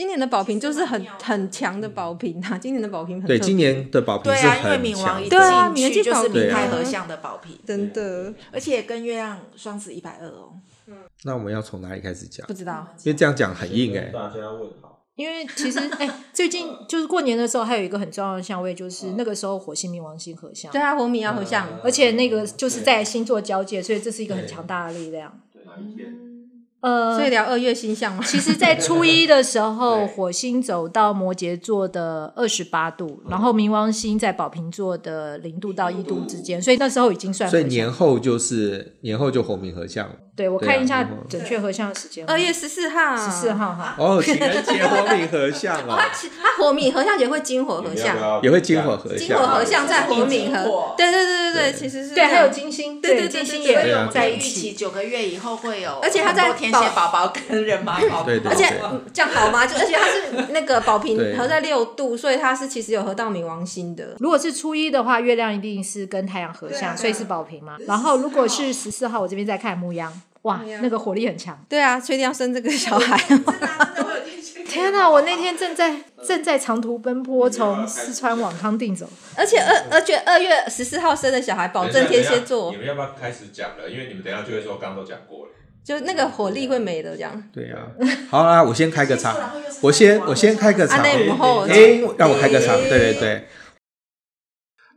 今年的宝瓶就是很很强的宝瓶啊！今年的宝瓶很对，今年的宝瓶是对啊，因为冥王一对啊进去就是冥太对啊合相的宝瓶，真的而且跟月亮双子一百二哦。嗯那我们要从哪里开始讲不？知道。因为这样讲很硬哎、大家问好。因为其实 哎、最近就是过年的时候，还有一个很重要的相位，就是那个时候火星冥王星合相，对啊，火冥要合相，而且那个就是在星座交界，所以这是一个很强大的力量。哪一天？呃，所以聊二月星象嘛。其实，在初一的时候，火星走到摩羯座的二十八度，然后冥王星在宝瓶座的零度到一度之间，所以那时候已经算所以。年后就是年后就火冥合相了。对我看一下准确合相的时间，二月十四号，十四号哈。哦，情人节火冥合相哦，它火米合相 也会金火合相，也会金火合金火合相在火米合，对对对对对，其实是对，还有金星，对对对金星也在一预期起。九个月以后会有，而且他在天蝎宝宝跟人马宝宝，对对而且嗯这样好吗？就而且他是那个宝瓶合在六度，所以他是其实有合到冥王星的。如果是初一的话，月亮一定是跟太阳合相，所以是宝瓶嘛。然后如果是十四号，我这边在看牧羊，哇那个火力很强。对啊，确定要生这个小孩。天哪！我那天正在正在长途奔波，从四川往康定走。而且二而且二月十四号生的小孩，保证天蝎座你，们要不要开始讲了？因为你们等一下就会说刚刚都讲过了。就那个火力会没的这样。对啊。好啦，我先开个场，我先我先开个场啊，，那母后，哎，让我开个场，对对对。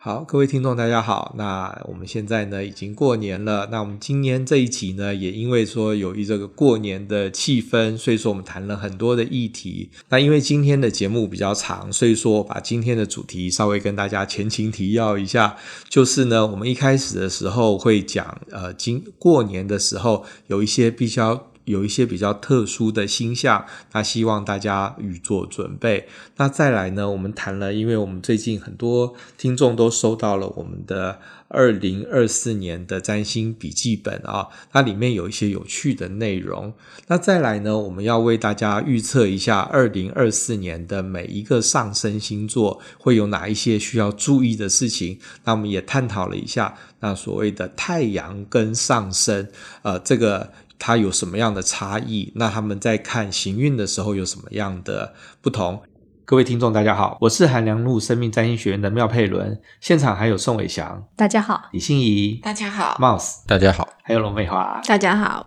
好，各位听众大家好，那我们现在呢已经过年了，那我们今年这一集呢也因为说由于这个过年的气氛，所以说我们谈了很多的议题。那因为今天的节目比较长，所以说把今天的主题稍微跟大家前情提要一下，就是呢我们一开始的时候会讲，呃，今过年的时候有一些比较。有一些比较特殊的星象，那希望大家预做准备。那再来呢，我们谈了，因为我们最近很多听众都收到了我们的二零二四年的占星笔记本啊，那里面有一些有趣的内容。那再来呢，我们要为大家预测一下二零二四年的每一个上升星座会有哪一些需要注意的事情。那我们也探讨了一下，那所谓的太阳跟上升，呃，这个。它有什么样的差异？那他们在看行运的时候有什么样的不同？各位听众，大家好，我是韩良路生命占星学院的妙佩伦，现场还有宋伟翔、大家好，李欣怡、大家好，Mouse，大家好，还有龙美华。大家好。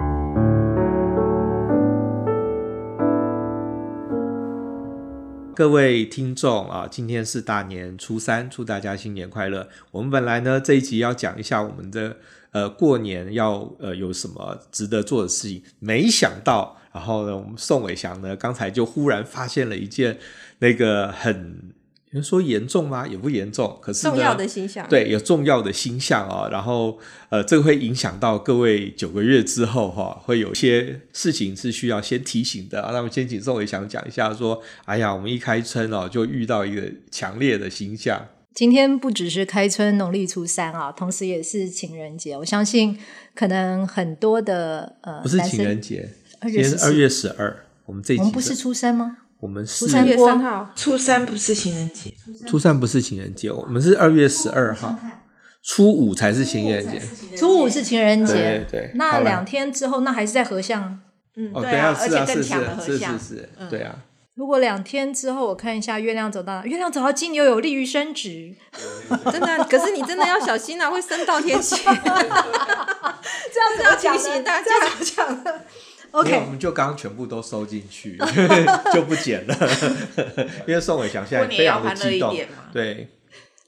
各位听众啊，今天是大年初三，祝大家新年快乐。我们本来呢这一集要讲一下我们的呃过年要呃有什么值得做的事情，没想到，然后呢，我们宋伟翔呢刚才就忽然发现了一件那个很。能说严重吗？也不严重，可是重要的星象，对，有重要的星象哦。然后呃，这个会影响到各位九个月之后哈、哦，会有一些事情是需要先提醒的。那么先请宋伟翔讲一下，说，哎呀，我们一开春哦，就遇到一个强烈的星象。今天不只是开春农历初三啊，同时也是情人节。我相信可能很多的呃，不是情人节，二月十今天是二月十二。我们这一集我们不是初三吗？我们是初三月三号，初三不是情人节，初三不是情人节，我们是二月十二号，初五才是情人节。初五是情人节，对对那两天之后，那还是在合相。嗯，哦，对啊，而且更是是是是强的合相，是，嗯对啊。如果两天之后，我看一下月亮走到月亮走到金牛，有利于升职。真的，可是你真的要小心啊，会升到天蝎。这样子要提醒大家这样子讲的。OK，我们就刚刚全部都收进去，就不剪了。因为宋伟翔现在非常的激动过年要欢乐一点嘛，对，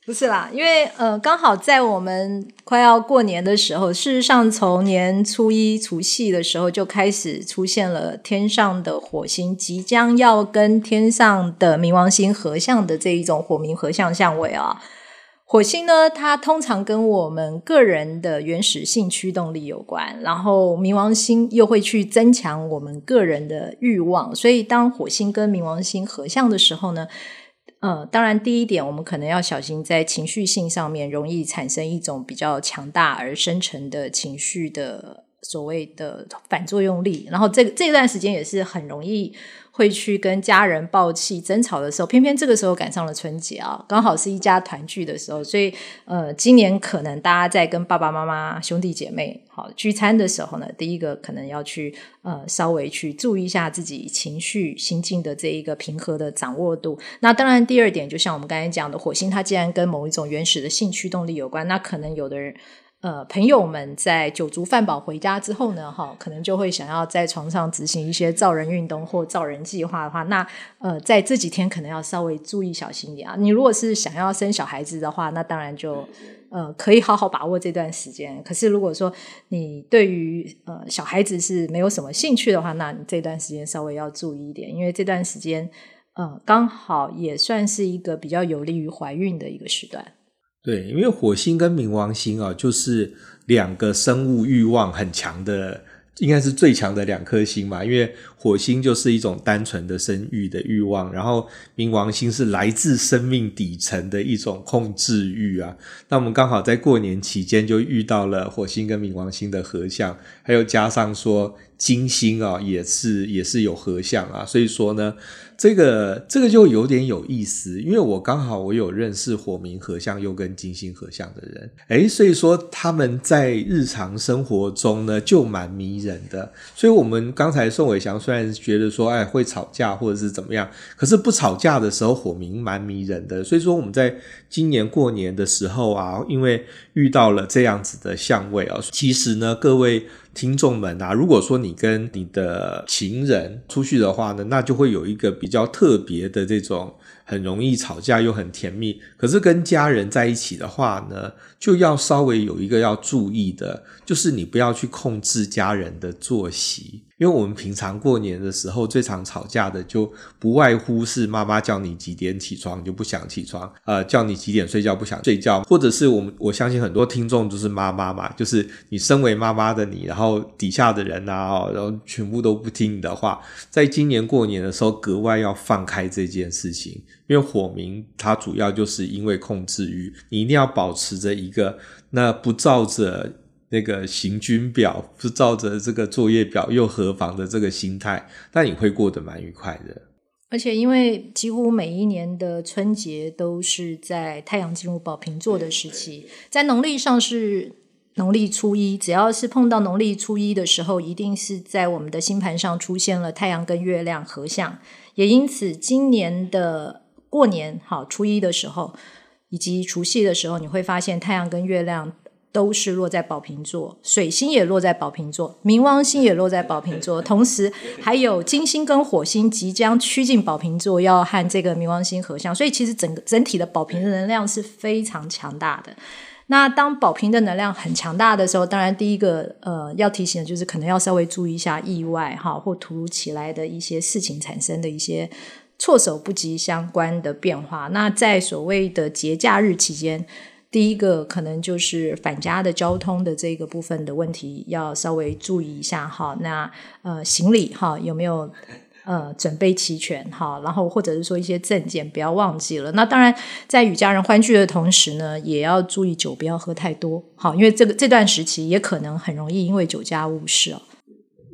不是啦，因为呃，刚好在我们快要过年的时候，事实上从年初一除夕的时候就开始出现了天上的火星即将要跟天上的冥王星合相的这一种火冥合相相位啊。火星呢，它通常跟我们个人的原始性驱动力有关，然后冥王星又会去增强我们个人的欲望，所以当火星跟冥王星合相的时候呢，呃，当然第一点，我们可能要小心在情绪性上面容易产生一种比较强大而深沉的情绪的所谓的反作用力，然后这这段时间也是很容易会去跟家人爆气争吵的时候，偏偏这个时候赶上了春节啊，刚好是一家团聚的时候，所以呃，今年可能大家在跟爸爸妈妈、兄弟姐妹好聚餐的时候呢，第一个可能要去呃稍微去注意一下自己情绪心境的这一个平和的掌握度。那当然，第二点就像我们刚才讲的，火星它既然跟某一种原始的性驱动力有关，那可能有的人。呃，朋友们在酒足饭饱回家之后呢，哈，可能就会想要在床上执行一些造人运动或造人计划的话，那呃，在这几天可能要稍微注意小心一点啊。你如果是想要生小孩子的话，那当然就呃可以好好把握这段时间。可是如果说你对于呃小孩子是没有什么兴趣的话，那你这段时间稍微要注意一点，因为这段时间呃刚好也算是一个比较有利于怀孕的一个时段。对，因为火星跟冥王星啊，就是两个生物欲望很强的，应该是最强的两颗星嘛。因为火星就是一种单纯的生育的欲望，然后冥王星是来自生命底层的一种控制欲啊。那我们刚好在过年期间就遇到了火星跟冥王星的合相，还有加上说金星啊，也是也是有合相啊，所以说呢。这个这个就有点有意思，因为我刚好我有认识火明合相又跟金星合相的人，诶，所以说他们在日常生活中呢就蛮迷人的。所以我们刚才宋伟祥虽然觉得说，哎，会吵架或者是怎么样，可是不吵架的时候，火明蛮迷人的。所以说我们在今年过年的时候啊，因为遇到了这样子的相位啊，其实呢，各位。听众们啊，如果说你跟你的情人出去的话呢，那就会有一个比较特别的这种。很容易吵架又很甜蜜，可是跟家人在一起的话呢，就要稍微有一个要注意的，就是你不要去控制家人的作息，因为我们平常过年的时候最常吵架的，就不外乎是妈妈叫你几点起床，你就不想起床，呃，叫你几点睡觉不想睡觉，或者是我们我相信很多听众都是妈妈嘛，就是你身为妈妈的你，然后底下的人啊，然后全部都不听你的话，在今年过年的时候格外要放开这件事情。因为火明它主要就是因为控制欲，你一定要保持着一个那不照着那个行军表，是照着这个作业表又何妨的这个心态，那你会过得蛮愉快的。而且因为几乎每一年的春节都是在太阳进入宝瓶座的时期，在农历上是农历初一，只要是碰到农历初一的时候，一定是在我们的星盘上出现了太阳跟月亮合相，也因此今年的。过年好，初一的时候以及除夕的时候，你会发现太阳跟月亮都是落在宝瓶座，水星也落在宝瓶座，冥王星也落在宝瓶座，同时还有金星跟火星即将趋近宝瓶座，要和这个冥王星合相，所以其实整个整体的宝瓶的能量是非常强大的。那当宝瓶的能量很强大的时候，当然第一个呃要提醒的就是可能要稍微注意一下意外哈，或突如其来的一些事情产生的一些。措手不及相关的变化。那在所谓的节假日期间，第一个可能就是返家的交通的这个部分的问题，要稍微注意一下哈。那呃，行李哈有没有呃准备齐全哈？然后或者是说一些证件不要忘记了。那当然，在与家人欢聚的同时呢，也要注意酒不要喝太多，哈，因为这个这段时期也可能很容易因为酒驾误事哦。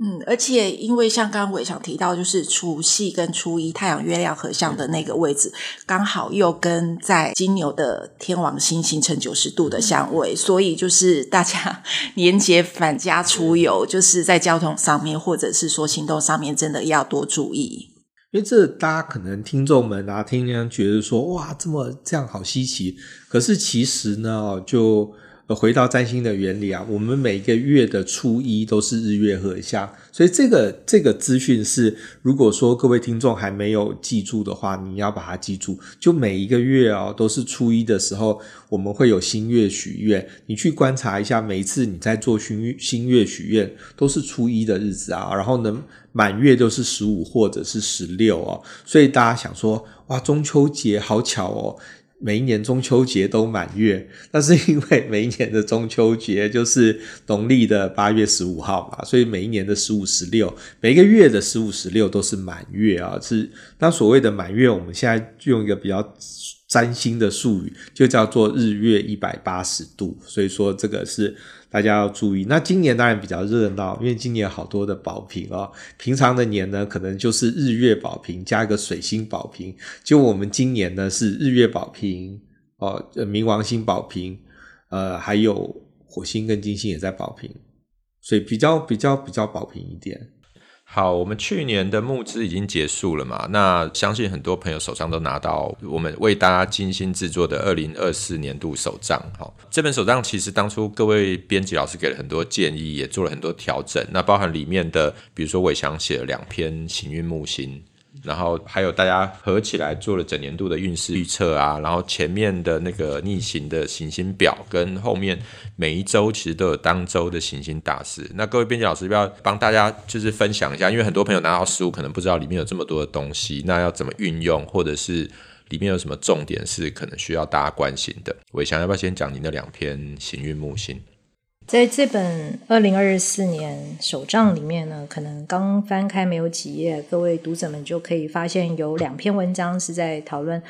嗯，而且因为像刚刚伟想提到，就是除夕跟初一太阳月亮合相的那个位置，刚好又跟在金牛的天王星形成九十度的相位，所以就是大家 年节返家出游，就是在交通上面或者是说行动上面，真的要多注意。因为这大家可能听众们啊，听听觉得说哇，这么这样好稀奇，可是其实呢，就。回到占星的原理啊，我们每个月的初一都是日月合相，所以这个这个资讯是，如果说各位听众还没有记住的话，你要把它记住。就每一个月哦，都是初一的时候，我们会有新月许愿。你去观察一下，每一次你在做新新月许愿，都是初一的日子啊。然后呢，满月都是十五或者是十六哦。所以大家想说，哇，中秋节好巧哦。每一年中秋节都满月，那是因为每一年的中秋节就是农历的八月十五号嘛，所以每一年的十五、十六，每一个月的十五、十六都是满月啊。是那所谓的满月，我们现在用一个比较占星的术语，就叫做日月一百八十度，所以说这个是大家要注意。那今年当然比较热闹，因为今年好多的宝瓶哦。平常的年呢，可能就是日月宝瓶加一个水星宝瓶，就我们今年呢是日月宝瓶哦，冥王星宝瓶，呃，还有火星跟金星也在宝瓶，所以比较比较比较宝瓶一点。好，我们去年的募资已经结束了嘛？那相信很多朋友手上都拿到我们为大家精心制作的二零二四年度手账。好，这本手账其实当初各位编辑老师给了很多建议，也做了很多调整。那包含里面的，比如说伟翔写了两篇行运木星。然后还有大家合起来做了整年度的运势预测啊，然后前面的那个逆行的行星表，跟后面每一周其实都有当周的行星大事。那各位编辑老师要不要帮大家就是分享一下？因为很多朋友拿到书可能不知道里面有这么多的东西，那要怎么运用，或者是里面有什么重点是可能需要大家关心的？伟翔要不要先讲您的两篇行运木星？在这本二零二四年手账里面呢，可能刚翻开没有几页，各位读者们就可以发现有两篇文章是在讨论。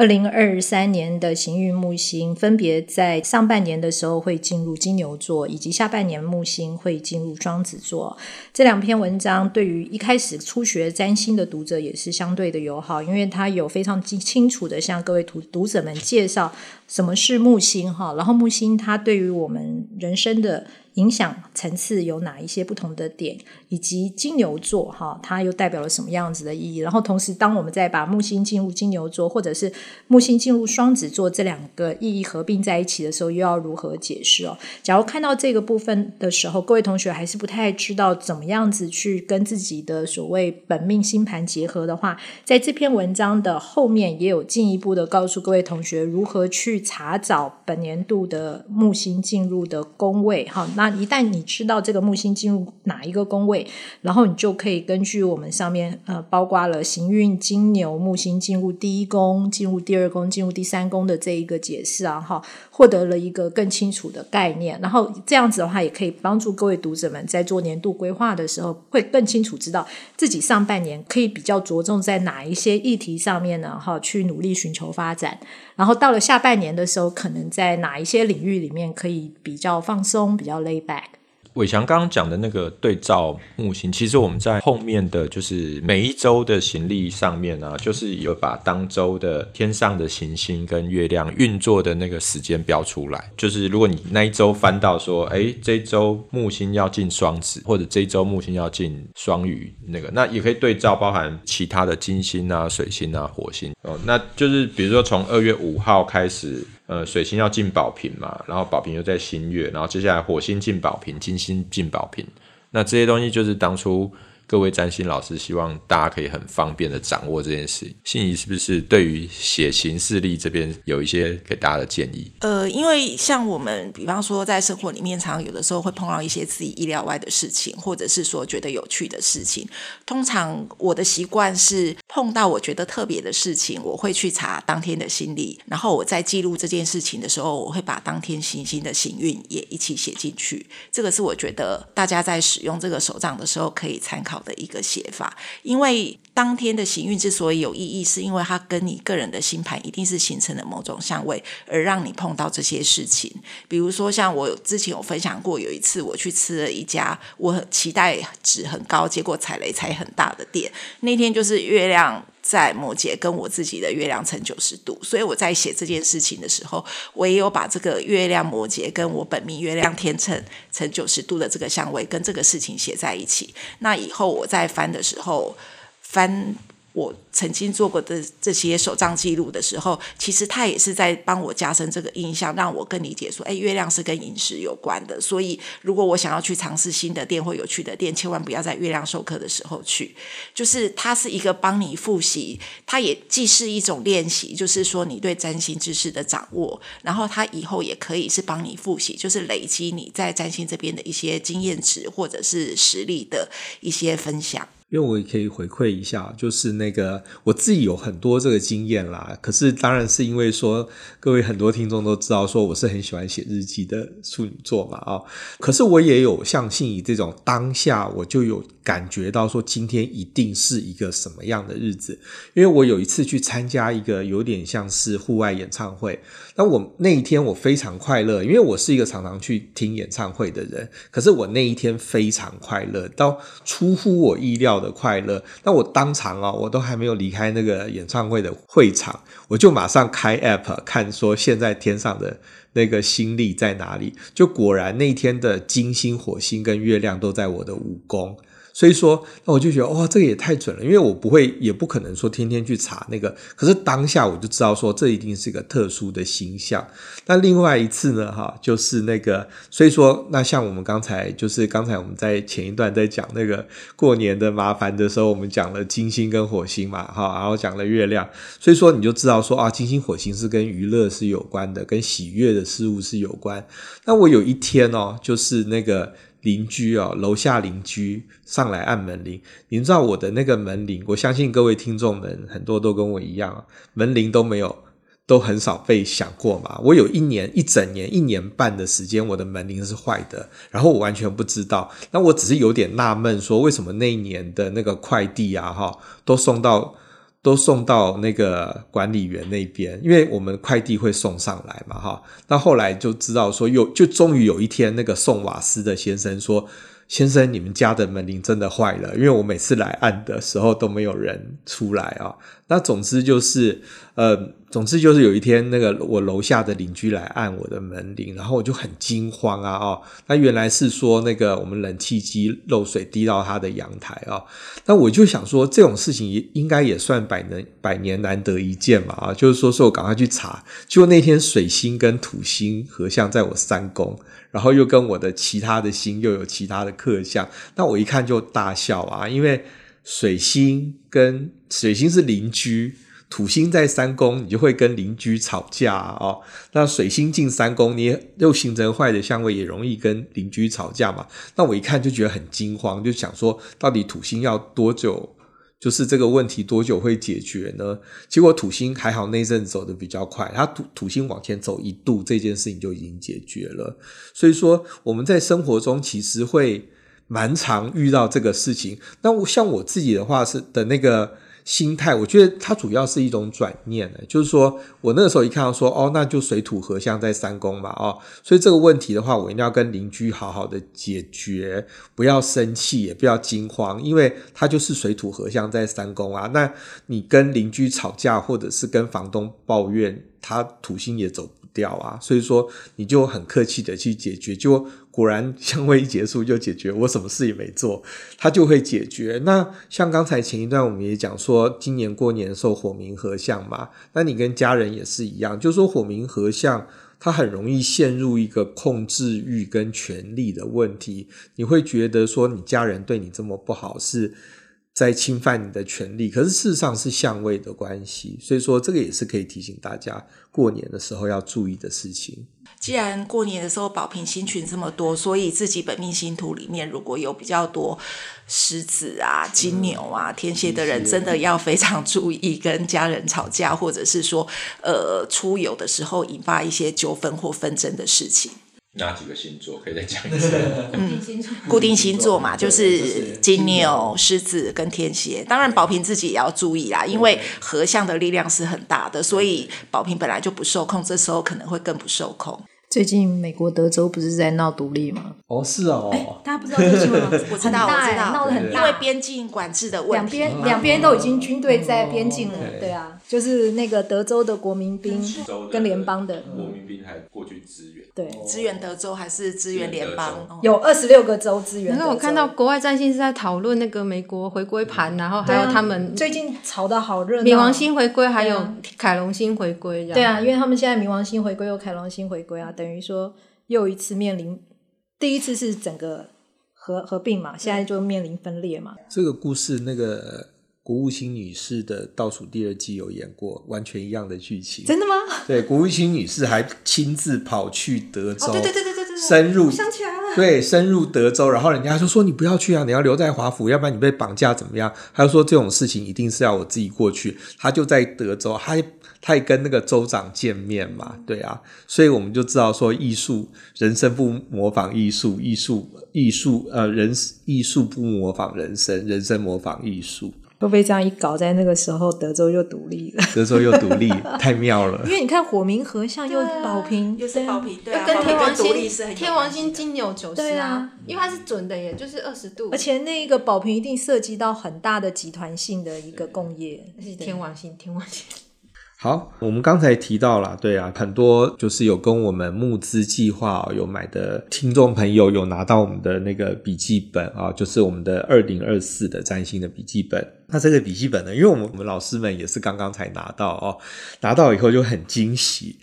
二零二三年的行运木星分别在上半年的时候会进入金牛座，以及下半年木星会进入双子座。这两篇文章对于一开始初学占星的读者也是相对的友好，因为它有非常清楚的向各位读读者们介绍什么是木星哈，然后木星它对于我们人生的。影响层次有哪一些不同的点，以及金牛座哈，它又代表了什么样子的意义？然后同时，当我们再把木星进入金牛座，或者是木星进入双子座这两个意义合并在一起的时候，又要如何解释哦？假如看到这个部分的时候，各位同学还是不太知道怎么样子去跟自己的所谓本命星盘结合的话，在这篇文章的后面也有进一步的告诉各位同学如何去查找本年度的木星进入的宫位哈。那一旦你知道这个木星进入哪一个宫位，然后你就可以根据我们上面呃，包括了行运金牛木星进入第一宫、进入第二宫、进入第三宫的这一个解释啊，哈，获得了一个更清楚的概念。然后这样子的话，也可以帮助各位读者们在做年度规划的时候，会更清楚知道自己上半年可以比较着重在哪一些议题上面呢？哈，去努力寻求发展。然后到了下半年的时候，可能在哪一些领域里面可以比较放松、比较 lay back。伟翔刚刚讲的那个对照木星，其实我们在后面的就是每一周的行历上面、啊，就是有把当周的天上的行星跟月亮运作的那个时间标出来。就是如果你那一周翻到说，哎，这周木星要进双子，或者这周木星要进双鱼，那个那也可以对照包含其他的金星啊、水星啊、火星哦。那就是比如说从二月五号开始。呃，水星要进宝瓶嘛，然后宝瓶又在新月，然后接下来火星进宝瓶，金星进宝瓶，那这些东西就是当初。各位占星老师，希望大家可以很方便的掌握这件事。心怡是不是对于写行事历这边有一些给大家的建议？呃，因为像我们，比方说在生活里面，常常有的时候会碰到一些自己意料外的事情，或者是说觉得有趣的事情。通常我的习惯是碰到我觉得特别的事情，我会去查当天的星历，然后我在记录这件事情的时候，我会把当天行星的行运也一起写进去。这个是我觉得大家在使用这个手账的时候可以参考的一个写法，因为当天的行运之所以有意义，是因为它跟你个人的星盘一定是形成了某种相位，而让你碰到这些事情。比如说，像我之前有分享过，有一次我去吃了一家我很期待值很高，结果踩雷踩很大的店，那天就是月亮。在摩羯跟我自己的月亮成九十度，所以我在写这件事情的时候，我也有把这个月亮摩羯跟我本命月亮天秤成九十度的这个相位跟这个事情写在一起。那以后我在翻的时候翻。我曾经做过的这些手账记录的时候，其实他也是在帮我加深这个印象，让我更理解说，哎，月亮是跟饮食有关的。所以，如果我想要去尝试新的店或有趣的店，千万不要在月亮授课的时候去。就是它是一个帮你复习，它也既是一种练习，就是说你对占星知识的掌握，然后它以后也可以是帮你复习，就是累积你在占星这边的一些经验值或者是实力的一些分享。因为我也可以回馈一下，就是那个我自己有很多这个经验啦。可是当然是因为说，各位很多听众都知道，说我是很喜欢写日记的处女座嘛，啊，可是我也有像信以这种当下我就有感觉到说，今天一定是一个什么样的日子。因为我有一次去参加一个有点像是户外演唱会，那我那一天我非常快乐，因为我是一个常常去听演唱会的人。可是我那一天非常快乐，到出乎我意料的快乐，那我当场啊，我都还没有离开那个演唱会的会场，我就马上开 app 看说现在天上的那个星力在哪里，就果然那天的金星、火星跟月亮都在我的五宫。所以说，那我就觉得哇，这个也太准了，因为我不会，也不可能说天天去查那个。可是当下我就知道说，这一定是一个特殊的星象。那另外一次呢，哈，就是那个，所以说，那像我们刚才，就是刚才我们在前一段在讲那个过年的麻烦的时候，我们讲了金星跟火星嘛，哈，然后讲了月亮。所以说，你就知道说啊，金星、火星是跟娱乐是有关的，跟喜悦的事物是有关。那我有一天哦，就是那个。邻居哦，楼下邻居上来按门铃。您知道我的那个门铃，我相信各位听众们很多都跟我一样，门铃都没有，都很少被响过嘛。我有一年一整年一年半的时间，我的门铃是坏的，然后我完全不知道。那我只是有点纳闷，说为什么那一年的那个快递啊，哈，都送到。都送到那个管理员那边，因为我们快递会送上来嘛，哈。那后来就知道说，有就终于有一天，那个送瓦斯的先生说：“先生，你们家的门铃真的坏了，因为我每次来按的时候都没有人出来啊。”那总之就是，呃。总之就是有一天，那个我楼下的邻居来按我的门铃，然后我就很惊慌啊！哦，那原来是说那个我们冷气机漏水滴到他的阳台啊！那我就想说，这种事情应该也算百能百年难得一见嘛！啊，就是说，说我赶快去查，结果那天水星跟土星合相在我三宫，然后又跟我的其他的星又有其他的克相，那我一看就大笑啊！因为水星跟水星是邻居。土星在三宫，你就会跟邻居吵架哦。那水星进三宫，你又形成坏的相位，也容易跟邻居吵架嘛。那我一看就觉得很惊慌，就想说，到底土星要多久？就是这个问题多久会解决呢？结果土星还好，那阵走的比较快，它土土星往前走一度，这件事情就已经解决了。所以说，我们在生活中其实会蛮常遇到这个事情。那我像我自己的话是的那个。心态，我觉得它主要是一种转念，就是说我那个时候一看到说，哦，那就水土合相在三宫嘛，哦，所以这个问题的话，我一定要跟邻居好好的解决，不要生气，也不要惊慌，因为它就是水土合相在三宫啊。那你跟邻居吵架，或者是跟房东抱怨，他土星也走掉啊，所以说你就很客气的去解决，就。果然相位一结束就解决，我什么事也没做，它就会解决。那像刚才前一段我们也讲说，今年过年的时候火明合相嘛，那你跟家人也是一样，就是说火明合相，他很容易陷入一个控制欲跟权力的问题。你会觉得说你家人对你这么不好，是在侵犯你的权利，可是事实上是相位的关系，所以说这个也是可以提醒大家过年的时候要注意的事情。既然过年的时候宝瓶星群这么多，所以自己本命星图里面如果有比较多狮子啊、金牛啊、天蝎的人，真的要非常注意跟家人吵架，或者是说呃出游的时候引发一些纠纷或纷争的事情。哪几个星座？可以再讲一次？嗯，固定星座。嘛，就是金牛、狮子跟天蝎。当然，宝瓶自己也要注意啦，因为合相的力量是很大的，所以宝瓶本来就不受控，这时候可能会更不受控。最近美国德州不是在闹独立吗？哦，是哦，大家不知道这是吗？我知道，我知道，闹得很大，因为边境管制的问题，两边两边都已经军队在边境了，对啊，就是那个德州的国民兵跟联邦的国民兵还过去支援，对，支援德州还是支援联邦？有二十六个州支援。然后我看到国外战线是在讨论那个美国回归盘，然后还有他们最近吵得好热闹，冥王星回归还有凯龙星回归，对啊，因为他们现在冥王星回归又凯龙星回归啊，等于说。又一次面临，第一次是整个合合并嘛，现在就面临分裂嘛。这个故事，那个国务卿女士的倒数第二季有演过，完全一样的剧情。真的吗？对，国务卿女士还亲自跑去德州。哦，对对对对对对。深入，想起来了，对，深入德州，然后人家就说你不要去啊，你要留在华府，要不然你被绑架怎么样？他就说这种事情一定是要我自己过去。他就在德州，他他也跟那个州长见面嘛，对啊，所以我们就知道说艺术人生不模仿艺术，艺术艺术呃人艺术不模仿人生，人生模仿艺术。会不会这样一搞，在那个时候德州又独立了？德州又独立，太妙了。因为你看火明和相又宝瓶，又是宝瓶，对啊，跟天王星天王星金牛九十啊，啊因为它是准的耶，就是二十度。而且那个宝瓶一定涉及到很大的集团性的一个共业，是天王星，天王星。好，我们刚才提到了，对啊，很多就是有跟我们募资计划有买的听众朋友有拿到我们的那个笔记本啊，就是我们的二零二四的占星的笔记本。那这个笔记本呢，因为我们我们老师们也是刚刚才拿到哦，拿到以后就很惊喜。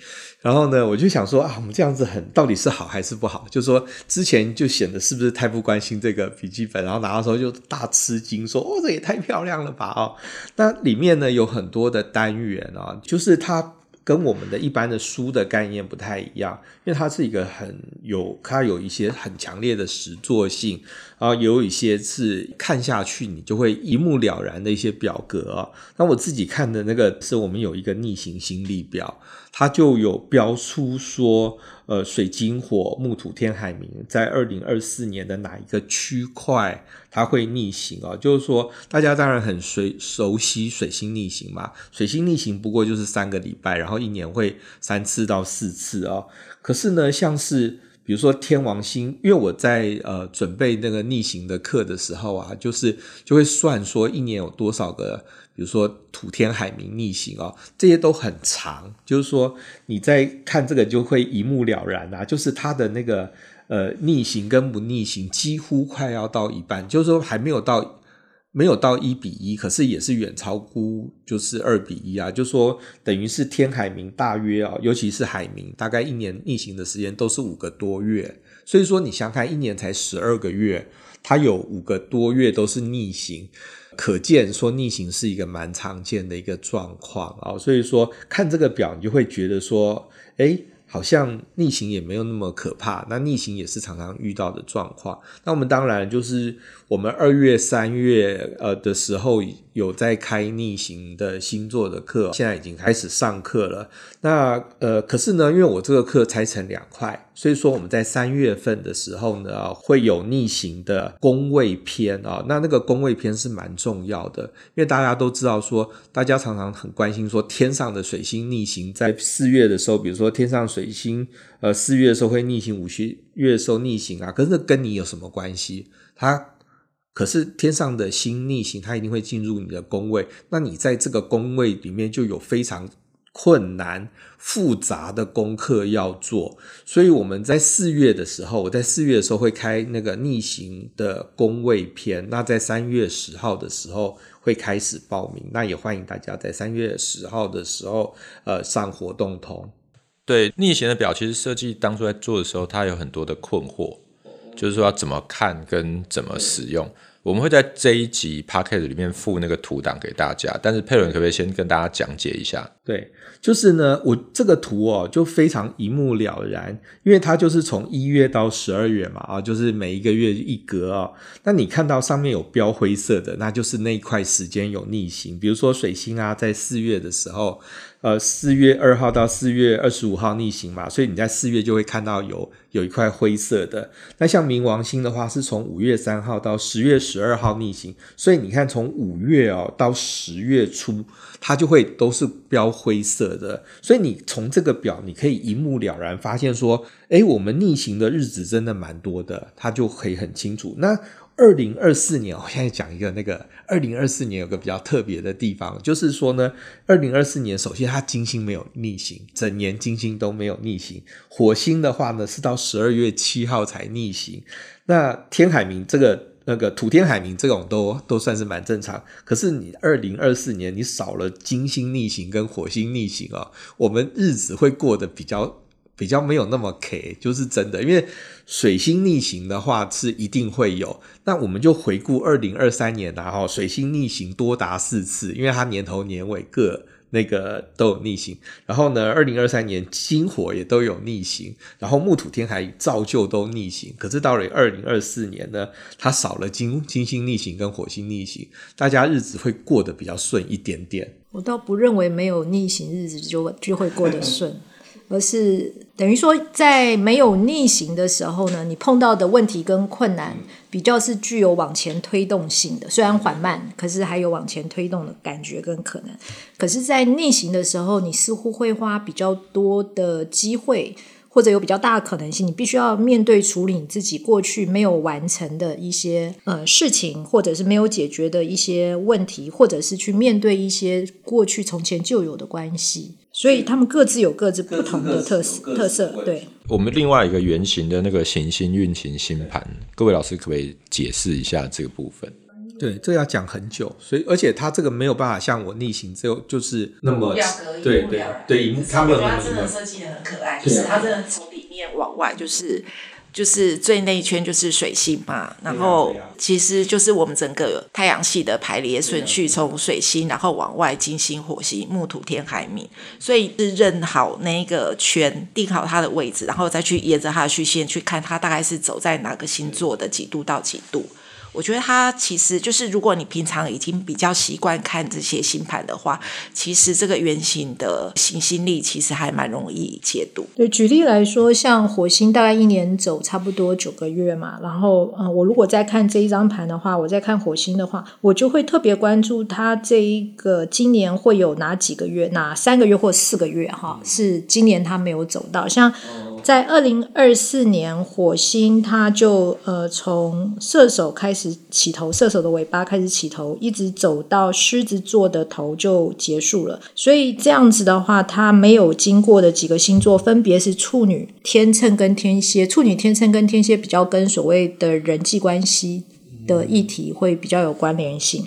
然后呢，我就想说啊，我们这样子很到底是好还是不好？就说之前就显得是不是太不关心这个笔记本，然后拿到时候就大吃惊，说哦，这也太漂亮了吧哦。那里面呢有很多的单元啊，就是它跟我们的一般的书的概念不太一样，因为它是一个很有它有一些很强烈的实作性，然后有一些是看下去你就会一目了然的一些表格。那我自己看的那个是我们有一个逆行星历表。它就有标出说，呃，水金火木土天海冥在二零二四年的哪一个区块它会逆行啊？就是说，大家当然很熟熟悉水星逆行嘛，水星逆行不过就是三个礼拜，然后一年会三次到四次啊。可是呢，像是比如说天王星，因为我在呃准备那个逆行的课的时候啊，就是就会算说一年有多少个。比如说土天海冥逆行哦，这些都很长，就是说你在看这个就会一目了然啊，就是它的那个呃逆行跟不逆行几乎快要到一半，就是说还没有到没有到一比一，可是也是远超估就是二比一啊，就是说等于是天海冥大约啊，尤其是海冥，大概一年逆行的时间都是五个多月，所以说你想看一年才十二个月，它有五个多月都是逆行。可见说逆行是一个蛮常见的一个状况啊，所以说看这个表，你就会觉得说，哎好像逆行也没有那么可怕，那逆行也是常常遇到的状况。那我们当然就是我们二月、三月呃的时候有在开逆行的星座的课，现在已经开始上课了。那呃，可是呢，因为我这个课拆成两块，所以说我们在三月份的时候呢，会有逆行的宫位篇啊。那那个宫位篇是蛮重要的，因为大家都知道说，大家常常很关心说，天上的水星逆行在四月的时候，比如说天上。水星，呃，四月的时候会逆行，五月的时候逆行啊，可是跟你有什么关系？它可是天上的星逆行，它一定会进入你的宫位，那你在这个宫位里面就有非常困难、复杂的功课要做。所以我们在四月的时候，我在四月的时候会开那个逆行的宫位篇，那在三月十号的时候会开始报名，那也欢迎大家在三月十号的时候，呃，上活动通。对逆行的表，其实设计当初在做的时候，它有很多的困惑，就是说怎么看跟怎么使用。我们会在这一集 Podcast 里面附那个图档给大家，但是佩伦可不可以先跟大家讲解一下？对，就是呢，我这个图哦，就非常一目了然，因为它就是从一月到十二月嘛，啊，就是每一个月一格哦。那你看到上面有标灰色的，那就是那一块时间有逆行，比如说水星啊，在四月的时候。呃，四月二号到四月二十五号逆行嘛，所以你在四月就会看到有有一块灰色的。那像冥王星的话，是从五月三号到十月十二号逆行，所以你看从五月哦到十月初，它就会都是标灰色的。所以你从这个表，你可以一目了然发现说，诶，我们逆行的日子真的蛮多的，它就可以很清楚。那二零二四年，我现在讲一个那个二零二四年有个比较特别的地方，就是说呢，二零二四年首先它金星没有逆行，整年金星都没有逆行。火星的话呢，是到十二月七号才逆行。那天海冥这个那个土天海冥这种都都算是蛮正常。可是你二零二四年你少了金星逆行跟火星逆行啊，我们日子会过得比较比较没有那么 K，就是真的，因为水星逆行的话是一定会有。那我们就回顾二零二三年，然后水星逆行多达四次，因为它年头年尾各。那个都有逆行，然后呢，二零二三年金火也都有逆行，然后木土天还照旧都逆行。可是到了二零二四年呢，它少了金金星逆行跟火星逆行，大家日子会过得比较顺一点点。我倒不认为没有逆行日子就就会过得顺。而是等于说，在没有逆行的时候呢，你碰到的问题跟困难比较是具有往前推动性的，虽然缓慢，可是还有往前推动的感觉跟可能。可是，在逆行的时候，你似乎会花比较多的机会，或者有比较大的可能性，你必须要面对处理你自己过去没有完成的一些呃事情，或者是没有解决的一些问题，或者是去面对一些过去从前就有的关系。所以他们各自有各自不同的特色特色。对，我们另外一个圆形的那个行星运行星盘，各位老师可不可以解释一下这个部分？对，这个要讲很久，所以而且它这个没有办法像我逆行之后就是那么对对对，他们它真的设计的很可爱，就是它真的从里面往外就是。就是最内圈就是水星嘛，然后其实就是我们整个太阳系的排列顺序，从水星然后往外，金星、火星、木土天海冥，所以是认好那一个圈，定好它的位置，然后再去沿着它的虚线去看它大概是走在哪个星座的几度到几度。我觉得它其实就是，如果你平常已经比较习惯看这些星盘的话，其实这个圆形的行星力其实还蛮容易解读。对，举例来说，像火星大概一年走差不多九个月嘛，然后，嗯，我如果在看这一张盘的话，我在看火星的话，我就会特别关注它这一个今年会有哪几个月，哪三个月或四个月哈，是今年它没有走到，像。在二零二四年，火星它就呃从射手开始起头，射手的尾巴开始起头，一直走到狮子座的头就结束了。所以这样子的话，它没有经过的几个星座分别是处女、天秤跟天蝎。处女、天秤跟天蝎比较跟所谓的人际关系的议题会比较有关联性。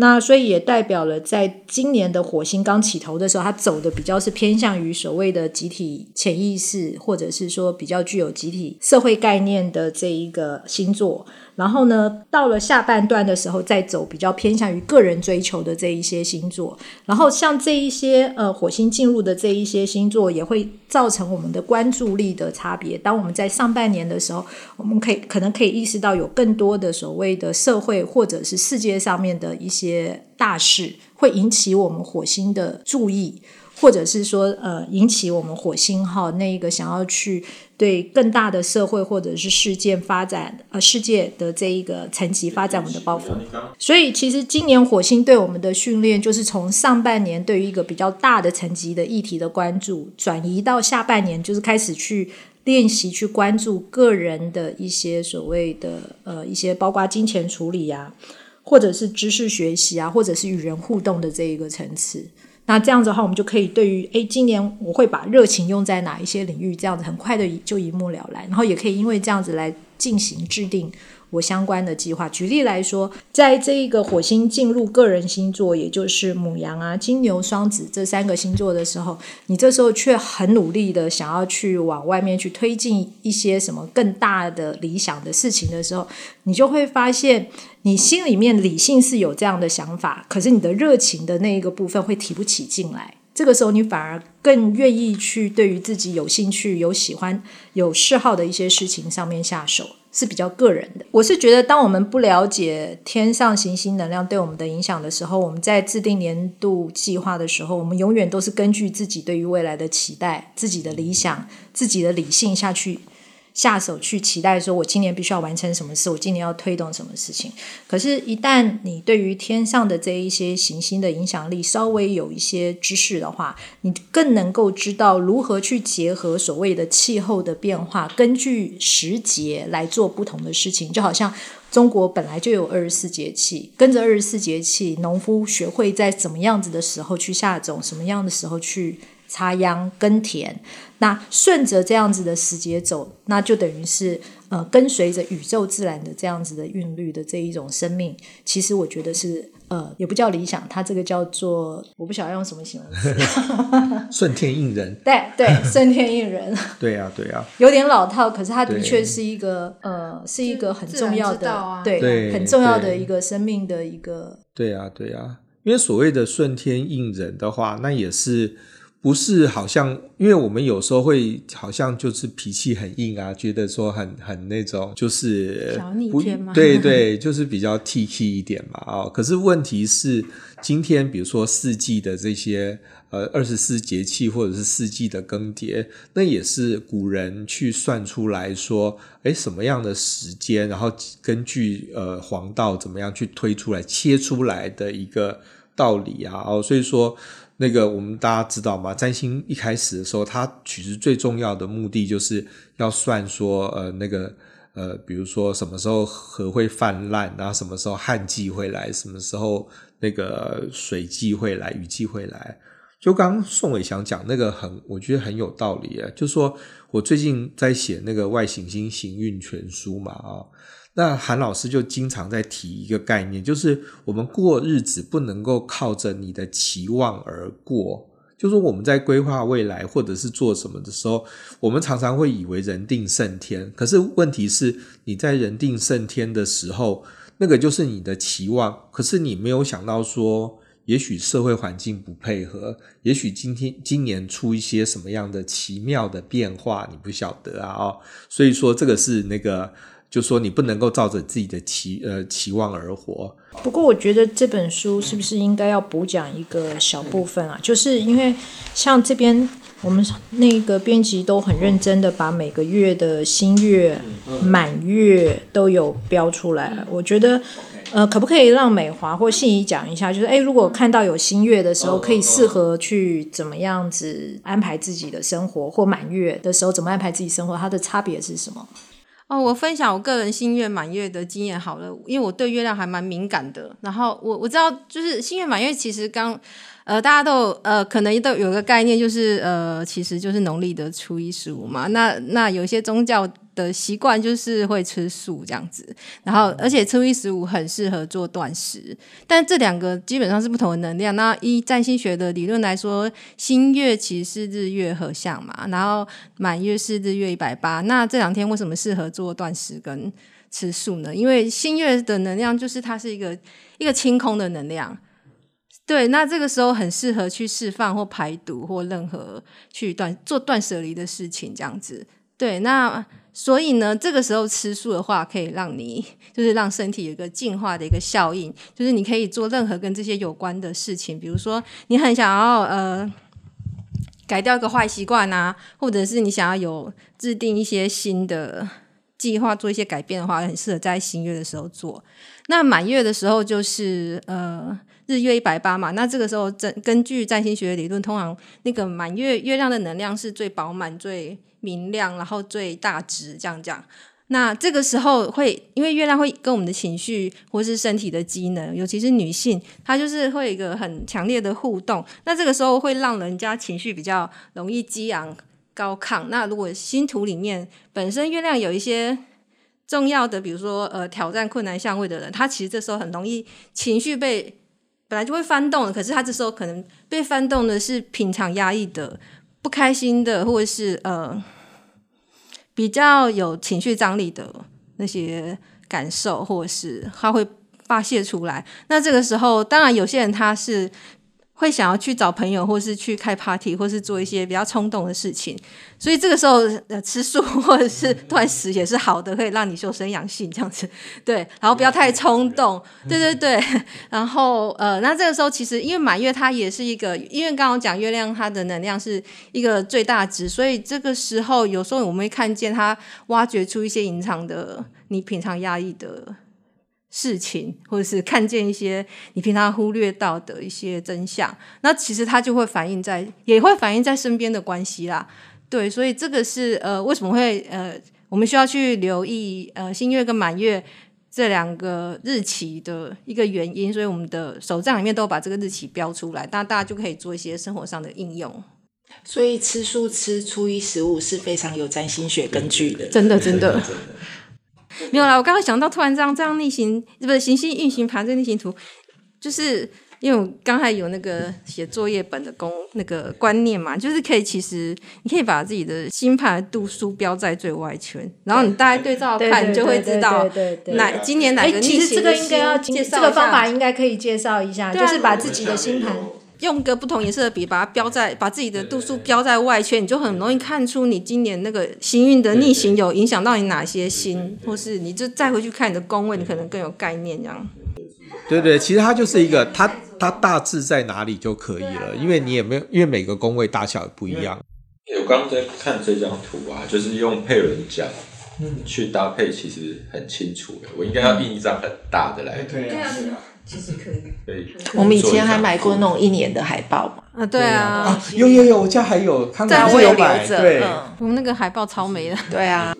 那所以也代表了，在今年的火星刚起头的时候，它走的比较是偏向于所谓的集体潜意识，或者是说比较具有集体社会概念的这一个星座。然后呢，到了下半段的时候，再走比较偏向于个人追求的这一些星座。然后像这一些呃火星进入的这一些星座，也会造成我们的关注力的差别。当我们在上半年的时候，我们可以可能可以意识到有更多的所谓的社会或者是世界上面的一些大事，会引起我们火星的注意。或者是说，呃，引起我们火星号那一个想要去对更大的社会或者是事件发展，呃，世界的这一个层级发展我们的抱负。所以，其实今年火星对我们的训练，就是从上半年对于一个比较大的层级的议题的关注，转移到下半年，就是开始去练习去关注个人的一些所谓的呃一些包括金钱处理呀、啊，或者是知识学习啊，或者是与人互动的这一个层次。那这样子的话，我们就可以对于诶，今年我会把热情用在哪一些领域，这样子很快的就一目了然，然后也可以因为这样子来进行制定。我相关的计划，举例来说，在这一个火星进入个人星座，也就是母羊啊、金牛、双子这三个星座的时候，你这时候却很努力的想要去往外面去推进一些什么更大的理想的事情的时候，你就会发现，你心里面理性是有这样的想法，可是你的热情的那一个部分会提不起劲来。这个时候，你反而更愿意去对于自己有兴趣、有喜欢、有嗜好的一些事情上面下手。是比较个人的。我是觉得，当我们不了解天上行星能量对我们的影响的时候，我们在制定年度计划的时候，我们永远都是根据自己对于未来的期待、自己的理想、自己的理性下去。下手去期待说，我今年必须要完成什么事，我今年要推动什么事情。可是，一旦你对于天上的这一些行星的影响力稍微有一些知识的话，你更能够知道如何去结合所谓的气候的变化，根据时节来做不同的事情。就好像中国本来就有二十四节气，跟着二十四节气，农夫学会在怎么样子的时候去下种，什么样的时候去。插秧耕田，那顺着这样子的时节走，那就等于是呃跟随着宇宙自然的这样子的韵律的这一种生命。其实我觉得是呃，也不叫理想，它这个叫做我不晓得用什么形容词，顺天应人。对对，顺天应人。对呀、啊、对呀、啊，有点老套，可是它的确是一个呃，是一个很重要的，啊、对，对很重要的一个生命的一个。对呀、啊、对呀、啊，因为所谓的顺天应人的话，那也是。不是，好像因为我们有时候会好像就是脾气很硬啊，觉得说很很那种就是小逆天嘛，对对，就是比较 T K 一点嘛哦。可是问题是，今天比如说四季的这些呃二十四节气或者是四季的更迭，那也是古人去算出来说，哎，什么样的时间，然后根据呃黄道怎么样去推出来切出来的一个道理啊哦，所以说。那个我们大家知道吗？占星一开始的时候，它其实最重要的目的就是要算说，呃，那个呃，比如说什么时候河会泛滥，然后什么时候旱季会来，什么时候那个水季会来，雨季会来。就刚宋伟祥讲那个很，我觉得很有道理啊。就是说我最近在写那个外行星行运全书嘛，啊。那韩老师就经常在提一个概念，就是我们过日子不能够靠着你的期望而过。就是我们在规划未来或者是做什么的时候，我们常常会以为人定胜天。可是问题是，你在人定胜天的时候，那个就是你的期望。可是你没有想到说，也许社会环境不配合，也许今天今年出一些什么样的奇妙的变化，你不晓得啊哦。所以说，这个是那个。就说你不能够照着自己的期呃期望而活。不过我觉得这本书是不是应该要补讲一个小部分啊？就是因为像这边我们那个编辑都很认真的把每个月的新月、满月都有标出来。我觉得呃，可不可以让美华或信怡讲一下？就是诶，如果看到有新月的时候，可以适合去怎么样子安排自己的生活，或满月的时候怎么安排自己生活？它的差别是什么？哦，我分享我个人新月满月的经验好了，因为我对月亮还蛮敏感的。然后我我知道，就是新月满月其实刚。呃，大家都呃，可能都有个概念，就是呃，其实就是农历的初一十五嘛。那那有些宗教的习惯就是会吃素这样子，然后而且初一十五很适合做断食，但这两个基本上是不同的能量。那依占星学的理论来说，新月其实是日月合相嘛，然后满月是日月一百八。那这两天为什么适合做断食跟吃素呢？因为新月的能量就是它是一个一个清空的能量。对，那这个时候很适合去释放或排毒或任何去断做断舍离的事情，这样子。对，那所以呢，这个时候吃素的话，可以让你 就是让身体有一个净化的一个效应，就是你可以做任何跟这些有关的事情，比如说你很想要呃改掉一个坏习惯啊，或者是你想要有制定一些新的计划，做一些改变的话，很适合在新月的时候做。那满月的时候就是呃。日月一百八嘛，那这个时候根根据占星学理论，通常那个满月月亮的能量是最饱满、最明亮，然后最大值这样讲。那这个时候会，因为月亮会跟我们的情绪或是身体的机能，尤其是女性，她就是会有一个很强烈的互动。那这个时候会让人家情绪比较容易激昂高亢。那如果星图里面本身月亮有一些重要的，比如说呃挑战困难相位的人，他其实这时候很容易情绪被。本来就会翻动的，可是他这时候可能被翻动的是平常压抑的、不开心的，或者是呃比较有情绪张力的那些感受，或者是他会发泄出来。那这个时候，当然有些人他是。会想要去找朋友，或是去开 party，或是做一些比较冲动的事情，所以这个时候呃吃素 或者是断食也是好的，可以让你修身养性这样子，对，然后不要太冲动，对对对，然后呃，那这个时候其实因为满月它也是一个，因为刚刚讲月亮它的能量是一个最大值，所以这个时候有时候我们会看见它挖掘出一些隐藏的你平常压抑的。事情，或者是看见一些你平常忽略到的一些真相，那其实它就会反映在，也会反映在身边的关系啦。对，所以这个是呃，为什么会呃，我们需要去留意呃，新月跟满月这两个日期的一个原因。所以我们的手账里面都把这个日期标出来，那大家就可以做一些生活上的应用。所以吃素吃初一十五是非常有占星学根据的，真的真的。没有啦，我刚刚想到，突然这样这样逆行，不是行星运行盘这逆行图，就是因为我刚才有那个写作业本的功那个观念嘛，就是可以其实你可以把自己的星盘度数标在最外圈，然后你大概对照看，你就会知道哪今年哪个逆行。其实这个应该要介绍这个方法应该可以介绍一下，就是把自己的星盘。用个不同颜色的笔，把它标在，把自己的度数标在外圈，你就很容易看出你今年那个行运的逆行有影响到你哪些星，或是你就再回去看你的宫位，你可能更有概念这样。对对，其实它就是一个，它它大致在哪里就可以了，因为你也没有，因为每个宫位大小也不一样。我刚刚在看这张图啊，就是用配轮讲去搭配，其实很清楚的。我应该要印一张很大的来。对啊。其实可以，对。我们以前还买过那种一年的海报嘛。啊，对啊，啊，有有有，我家还有，看到我有买。对，我们那个海报超美的。对啊。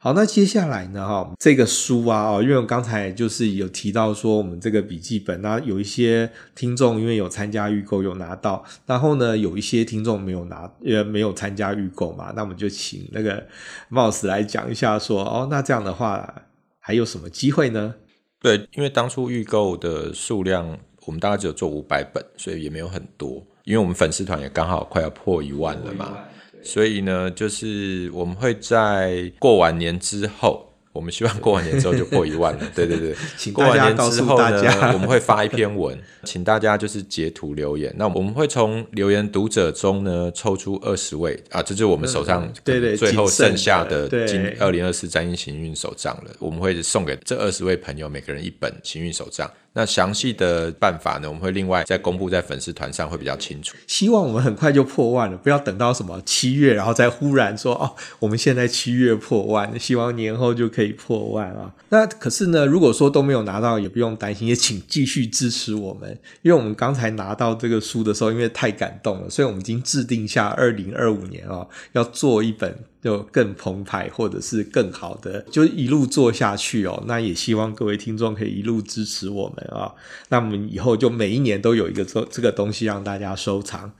好，那接下来呢？哈，这个书啊，哦，因为我刚才就是有提到说，我们这个笔记本，那有一些听众因为有参加预购有拿到，然后呢，有一些听众没有拿，呃，没有参加预购嘛，那我们就请那个 Mouse 来讲一下，说，哦，那这样的话还有什么机会呢？对，因为当初预购的数量，我们大概只有做五百本，所以也没有很多。因为我们粉丝团也刚好快要破一万了嘛，所以呢，就是我们会在过完年之后。我们希望过完年之后就破一万了，对对对。过完年之后呢，我们会发一篇文，请大家就是截图留言。那我们会从留言读者中呢抽出二十位啊，这就是我们手上对对最后剩下的今二零二四占星行运手账了。我们会送给这二十位朋友每个人一本行运手账。那详细的办法呢，我们会另外再公布在粉丝团上，会比较清楚。希望我们很快就破万了，不要等到什么七月，然后再忽然说哦，我们现在七月破万，希望年后就可以破万啊。那可是呢，如果说都没有拿到，也不用担心，也请继续支持我们，因为我们刚才拿到这个书的时候，因为太感动了，所以我们已经制定下二零二五年哦，要做一本。就更澎湃，或者是更好的，就一路做下去哦。那也希望各位听众可以一路支持我们啊、那我们以后就每一年都有一个这这个东西让大家收藏。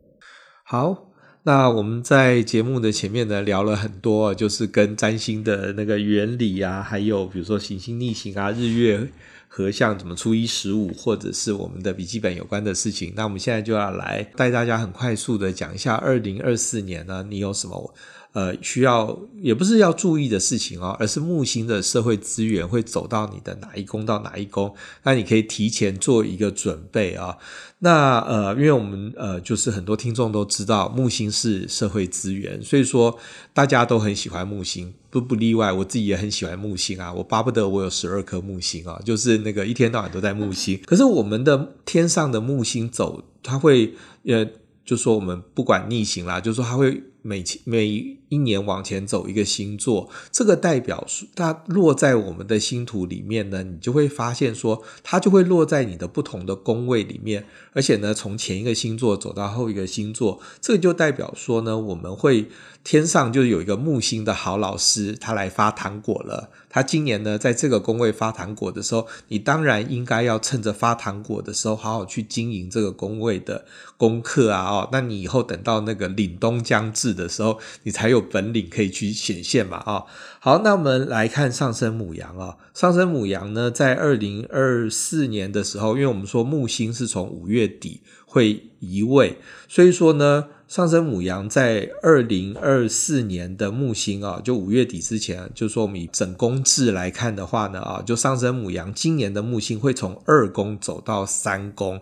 好，那我们在节目的前面呢聊了很多，就是跟占星的那个原理啊，还有比如说行星逆行啊、日月合相、怎么初一十五，或者是我们的笔记本有关的事情。那我们现在就要来带大家很快速的讲一下二零二四年呢，你有什么？呃，需要也不是要注意的事情哦，而是木星的社会资源会走到你的哪一宫到哪一宫，那你可以提前做一个准备啊。那呃，因为我们呃，就是很多听众都知道木星是社会资源，所以说大家都很喜欢木星，不不例外，我自己也很喜欢木星啊，我巴不得我有十二颗木星啊，就是那个一天到晚都在木星。可是我们的天上的木星走，它会呃，就说我们不管逆行啦，就说它会。每每一年往前走一个星座，这个代表它落在我们的星图里面呢，你就会发现说，它就会落在你的不同的宫位里面，而且呢，从前一个星座走到后一个星座，这就代表说呢，我们会天上就有一个木星的好老师，他来发糖果了。他今年呢，在这个宫位发糖果的时候，你当然应该要趁着发糖果的时候，好好去经营这个宫位的功课啊！哦，那你以后等到那个凛冬将至的时候，你才有本领可以去显现嘛！啊，好，那我们来看上升母羊啊，上升母羊呢，在二零二四年的时候，因为我们说木星是从五月底会移位，所以说呢。上升母羊在二零二四年的木星啊，就五月底之前，就说我们以整宫制来看的话呢，啊，就上升母羊今年的木星会从二宫走到三宫。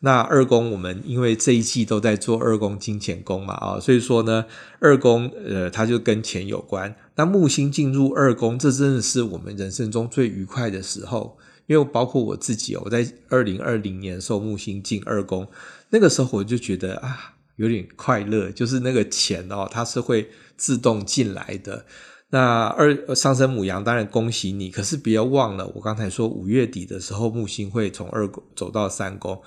那二宫我们因为这一季都在做二宫金钱宫嘛，啊，所以说呢，二宫呃它就跟钱有关。那木星进入二宫，这真的是我们人生中最愉快的时候，因为包括我自己，我在二零二零年受木星进二宫，那个时候我就觉得啊。有点快乐，就是那个钱哦，它是会自动进来的。那二上升母羊，当然恭喜你，可是不要忘了，我刚才说五月底的时候，木星会从二宫走到三宫。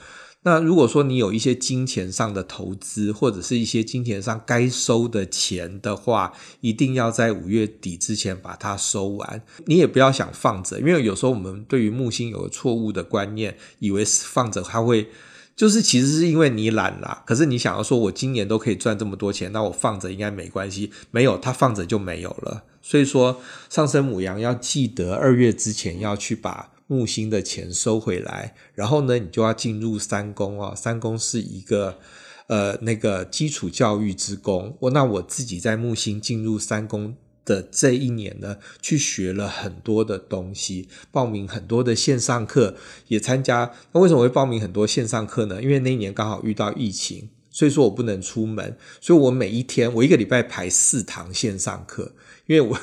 那如果说你有一些金钱上的投资，或者是一些金钱上该收的钱的话，一定要在五月底之前把它收完。你也不要想放着，因为有时候我们对于木星有错误的观念，以为放着它会。就是其实是因为你懒啦，可是你想要说，我今年都可以赚这么多钱，那我放着应该没关系。没有，它放着就没有了。所以说，上升母羊要记得二月之前要去把木星的钱收回来，然后呢，你就要进入三宫啊。三宫是一个呃那个基础教育之宫。我那我自己在木星进入三宫的这一年呢，去学了很多的东西，报名很多的线上课，也参加。那为什么会报名很多线上课呢？因为那一年刚好遇到疫情，所以说我不能出门，所以我每一天我一个礼拜排四堂线上课。因为我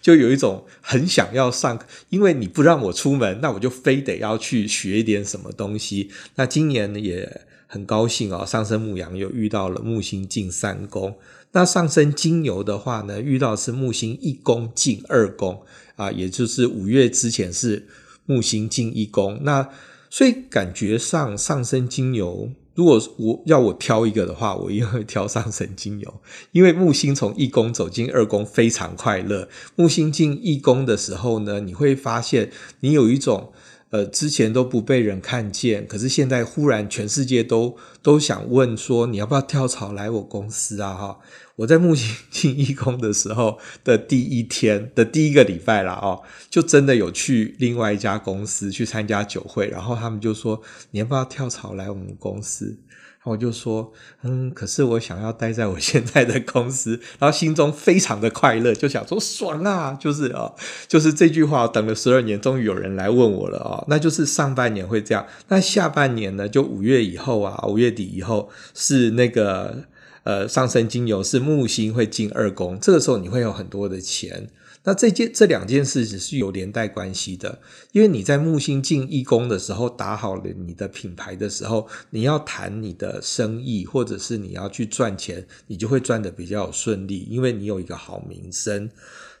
就有一种很想要上，因为你不让我出门，那我就非得要去学一点什么东西。那今年也很高兴哦，上升牡羊又遇到了木星进三宫。那上升金牛的话呢，遇到是木星一宫进二宫啊，也就是五月之前是木星进一宫。那所以感觉上上升金牛。如果我要我挑一个的话，我一定会挑上神经油，因为木星从一宫走进二宫非常快乐。木星进一宫的时候呢，你会发现你有一种呃之前都不被人看见，可是现在忽然全世界都都想问说你要不要跳槽来我公司啊？哈。我在木星进一工的时候的第一天的第一个礼拜了，哦，就真的有去另外一家公司去参加酒会，然后他们就说，你要不要跳槽来我们公司？然后我就说嗯，可是我想要待在我现在的公司，然后心中非常的快乐，就想说爽啊，就是啊，就是这句话等了十二年，终于有人来问我了啊，那就是上半年会这样，那下半年呢，就五月以后啊，五月底以后是那个。呃，上升金牛是木星会进二宫，这个时候你会有很多的钱。那这件这两件事是有连带关系的，因为你在木星进一宫的时候打好了你的品牌的时候，你要谈你的生意，或者是你要去赚钱，你就会赚得比较顺利，因为你有一个好名声。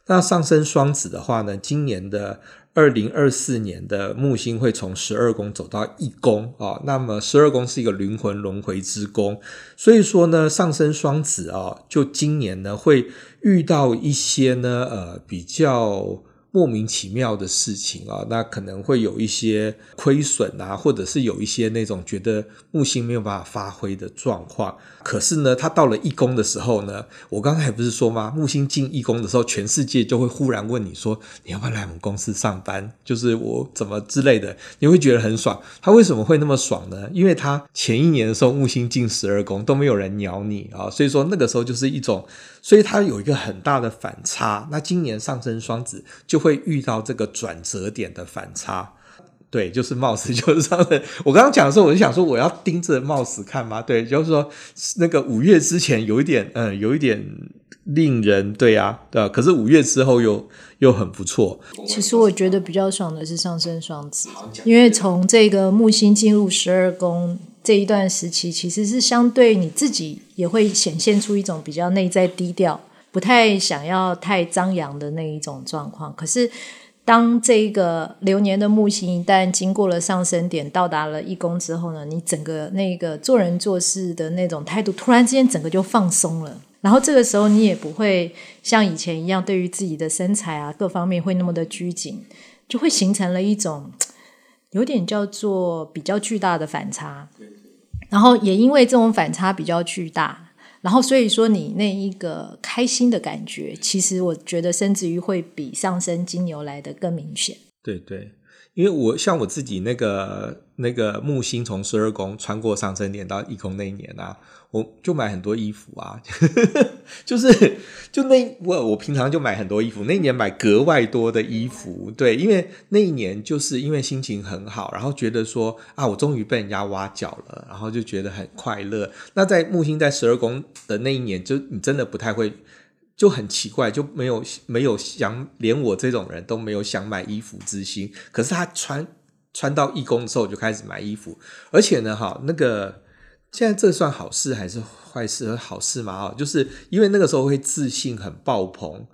那上升双子的话呢，今年的。二零二四年的木星会从十二宫走到一宫啊，那么十二宫是一个灵魂轮回之宫，所以说呢，上升双子啊，就今年呢会遇到一些呢呃比较。莫名其妙的事情啊，那可能会有一些亏损啊，或者是有一些那种觉得木星没有办法发挥的状况。可是呢，他到了一宫的时候呢，我刚才不是说吗？木星进一宫的时候，全世界就会忽然问你说，你要不要来我们公司上班？就是我怎么之类的，你会觉得很爽。他为什么会那么爽呢？因为他前一年的时候木星进十二宫都没有人鸟你啊，所以说那个时候就是一种。所以它有一个很大的反差。那今年上升双子就会遇到这个转折点的反差，对，就是貌似就是上升。我刚刚讲的时候，我就想说，我要盯着貌似看吗？对，就是说那个五月之前有一点，嗯，有一点令人对啊，对啊。可是五月之后又又很不错。其实我觉得比较爽的是上升双子，因为从这个木星进入十二宫。这一段时期其实是相对你自己也会显现出一种比较内在低调，不太想要太张扬的那一种状况。可是当这个流年的木星一旦经过了上升点，到达了一宫之后呢，你整个那个做人做事的那种态度，突然之间整个就放松了。然后这个时候你也不会像以前一样，对于自己的身材啊各方面会那么的拘谨，就会形成了一种。有点叫做比较巨大的反差，然后也因为这种反差比较巨大，然后所以说你那一个开心的感觉，其实我觉得甚至于会比上升金牛来的更明显。对对，因为我像我自己那个那个木星从十二宫穿过上升点到一宫那一年啊。我就买很多衣服啊，就是就那我我平常就买很多衣服，那一年买格外多的衣服，对，因为那一年就是因为心情很好，然后觉得说啊，我终于被人家挖角了，然后就觉得很快乐。那在木星在十二宫的那一年，就你真的不太会，就很奇怪，就没有没有想连我这种人都没有想买衣服之心。可是他穿穿到义工的时候，就开始买衣服，而且呢，哈那个。现在这算好事还是坏事？好事嘛，哈，就是因为那个时候会自信很爆棚，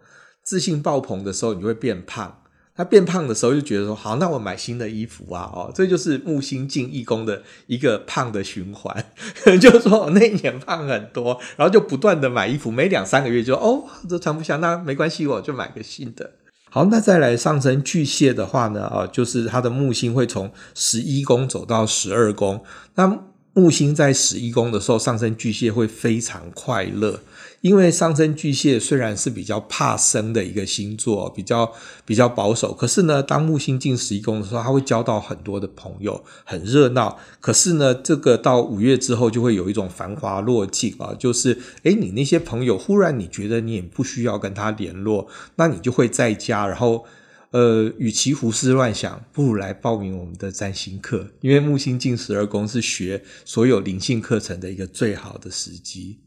自信爆棚的时候，你就会变胖。他变胖的时候，就觉得说，好，那我买新的衣服啊，哦，这就是木星进一宫的一个胖的循环，就是说我那一年胖很多，然后就不断的买衣服，每两三个月就哦，这穿不下，那没关系，我就买个新的。好，那再来上升巨蟹的话呢，啊，就是他的木星会从十一宫走到十二宫，那。木星在十一宫的时候，上升巨蟹会非常快乐。因为上升巨蟹虽然是比较怕生的一个星座，比较比较保守，可是呢，当木星进十一宫的时候，他会交到很多的朋友，很热闹。可是呢，这个到五月之后就会有一种繁华落尽啊，就是诶，你那些朋友忽然你觉得你也不需要跟他联络，那你就会在家，然后呃，与其胡思乱想，不如来报名我们的占星课，因为木星进十二宫是学所有灵性课程的一个最好的时机。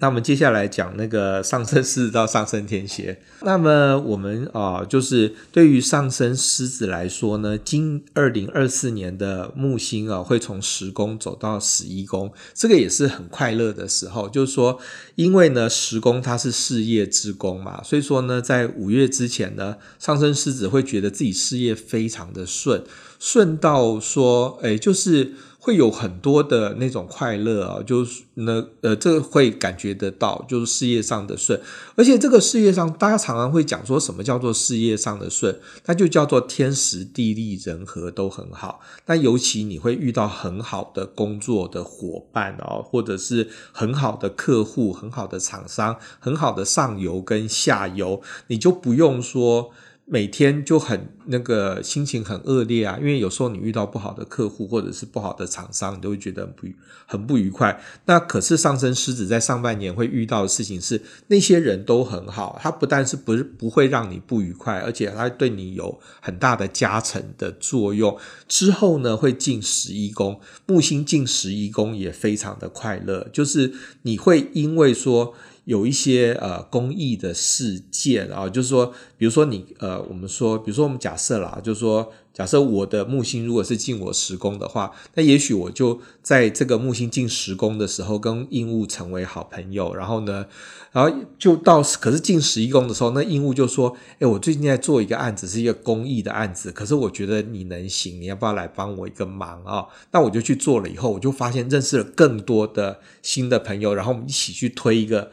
那我们接下来讲那个上升狮子到上升天蝎。那么我们啊、就是对于上升狮子来说呢，今二零二四年的木星啊，会从十宫走到十一宫，这个也是很快乐的时候。就是说，因为呢，十宫它是事业之宫嘛，所以说呢，在五月之前呢，上升狮子会觉得自己事业非常的顺，顺到说，哎，就是。会有很多的那种快乐啊，就是呢，呃，这会感觉得到，就是事业上的顺，而且这个事业上，大家常常会讲说什么叫做事业上的顺，那就叫做天时地利人和都很好。那尤其你会遇到很好的工作的伙伴哦，或者是很好的客户、很好的厂商、很好的上游跟下游，你就不用说。每天就很那个心情很恶劣啊，因为有时候你遇到不好的客户或者是不好的厂商，你都会觉得很不很不愉快。那可是上升狮子在上半年会遇到的事情是，那些人都很好，他不但是不不会让你不愉快，而且他对你有很大的加成的作用。之后呢，会进十一宫，木星进十一宫也非常的快乐，就是你会因为说。有一些呃公益的事件啊，就是说，比如说你呃，我们说，比如说我们假设啦，就是说，假设我的木星如果是进我十宫的话，那也许我就在这个木星进十宫的时候，跟应物成为好朋友，然后呢，然后就到可是进十一宫的时候，那应物就说，哎，我最近在做一个案子，是一个公益的案子，可是我觉得你能行，你要不要来帮我一个忙啊？那我就去做了，以后我就发现认识了更多的新的朋友，然后我们一起去推一个。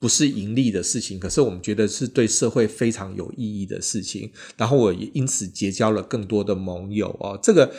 不是盈利的事情，可是我们觉得是对社会非常有意义的事情。然后我也因此结交了更多的盟友哦。这个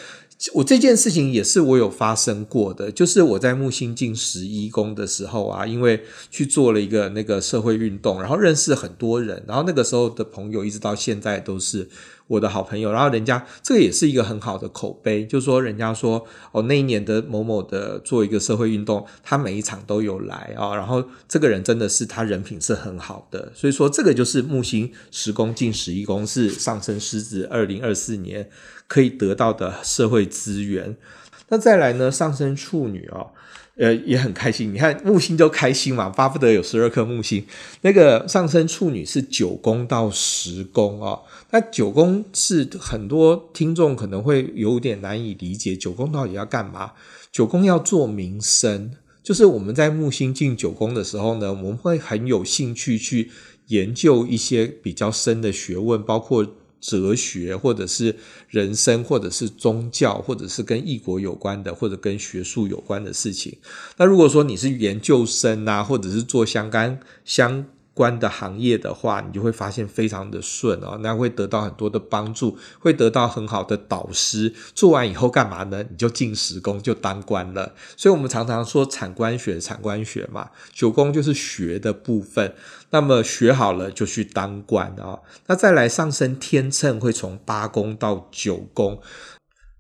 我这件事情也是我有发生过的，就是我在木星进十一宫的时候啊，因为去做了一个那个社会运动，然后认识很多人，然后那个时候的朋友一直到现在都是。我的好朋友，然后人家这个也是一个很好的口碑，就是说人家说哦，那一年的某某的做一个社会运动，他每一场都有来啊，然后这个人真的是他人品是很好的，所以说这个就是木星十宫进十一宫是上升狮子二零二四年可以得到的社会资源。那再来呢，上升处女哦。呃，也很开心。你看木星就开心嘛，巴不得有十二颗木星。那个上升处女是九宫到十宫啊、那九宫是很多听众可能会有点难以理解，九宫到底要干嘛？九宫要做名声，就是我们在木星进九宫的时候呢，我们会很有兴趣去研究一些比较深的学问，包括。哲学，或者是人生，或者是宗教，或者是跟异国有关的，或者跟学术有关的事情。那如果说你是研究生啊，或者是做相干相。关的行业的话，你就会发现非常的顺哦，那会得到很多的帮助，会得到很好的导师。做完以后干嘛呢？你就进十宫就当官了。所以我们常常说产官学，产官学嘛，九宫就是学的部分。那么学好了就去当官啊、哦。那再来上升天秤会从八宫到九宫。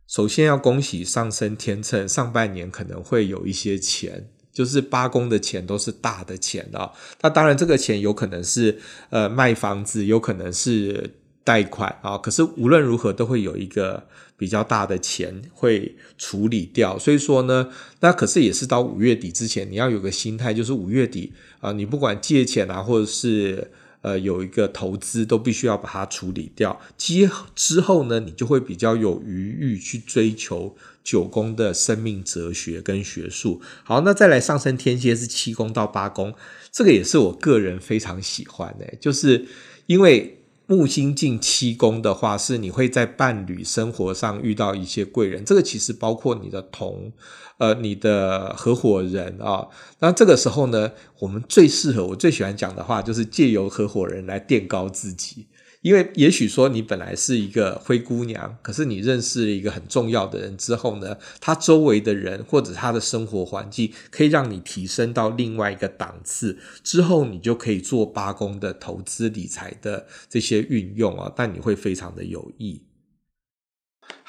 首先要恭喜上升天秤，上半年可能会有一些钱。就是八公的钱都是大的钱啊，那当然这个钱有可能是呃卖房子，有可能是贷款啊，可是无论如何都会有一个比较大的钱会处理掉。所以说呢，那可是也是到五月底之前，你要有个心态，就是五月底啊，你不管借钱啊，或者是。呃，有一个投资都必须要把它处理掉，之之后呢，你就会比较有余裕去追求九宫的生命哲学跟学术。好，那再来上升天蝎是七宫到八宫，这个也是我个人非常喜欢的，就是因为。木星进七宫的话，是你会在伴侣生活上遇到一些贵人，这个其实包括你的同，呃，你的合伙人啊。那这个时候呢，我们最适合，我最喜欢讲的话，就是借由合伙人来垫高自己。因为也许说你本来是一个灰姑娘，可是你认识了一个很重要的人之后呢，他周围的人或者他的生活环境可以让你提升到另外一个档次，之后你就可以做八公的投资理财的这些运用啊，但你会非常的有益。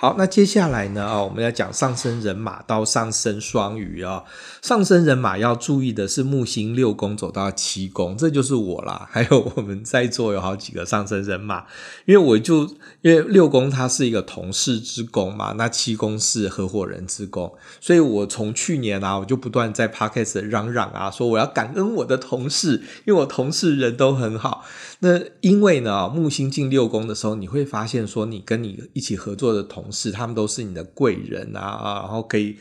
好，那接下来呢？啊，我们要讲上升人马到上升双鱼啊。上升人马要注意的是木星六宫走到七宫，这就是我啦。还有我们在座有好几个上升人马，因为我就因为六宫它是一个同事之宫嘛，那七宫是合伙人之宫，所以我从去年啊，我就不断在 Podcast 嚷嚷啊，说我要感恩我的同事，因为我同事人都很好。那因为呢，木星进六宫的时候，你会发现说，你跟你一起合作的同事，他们都是你的贵人啊，然后可以。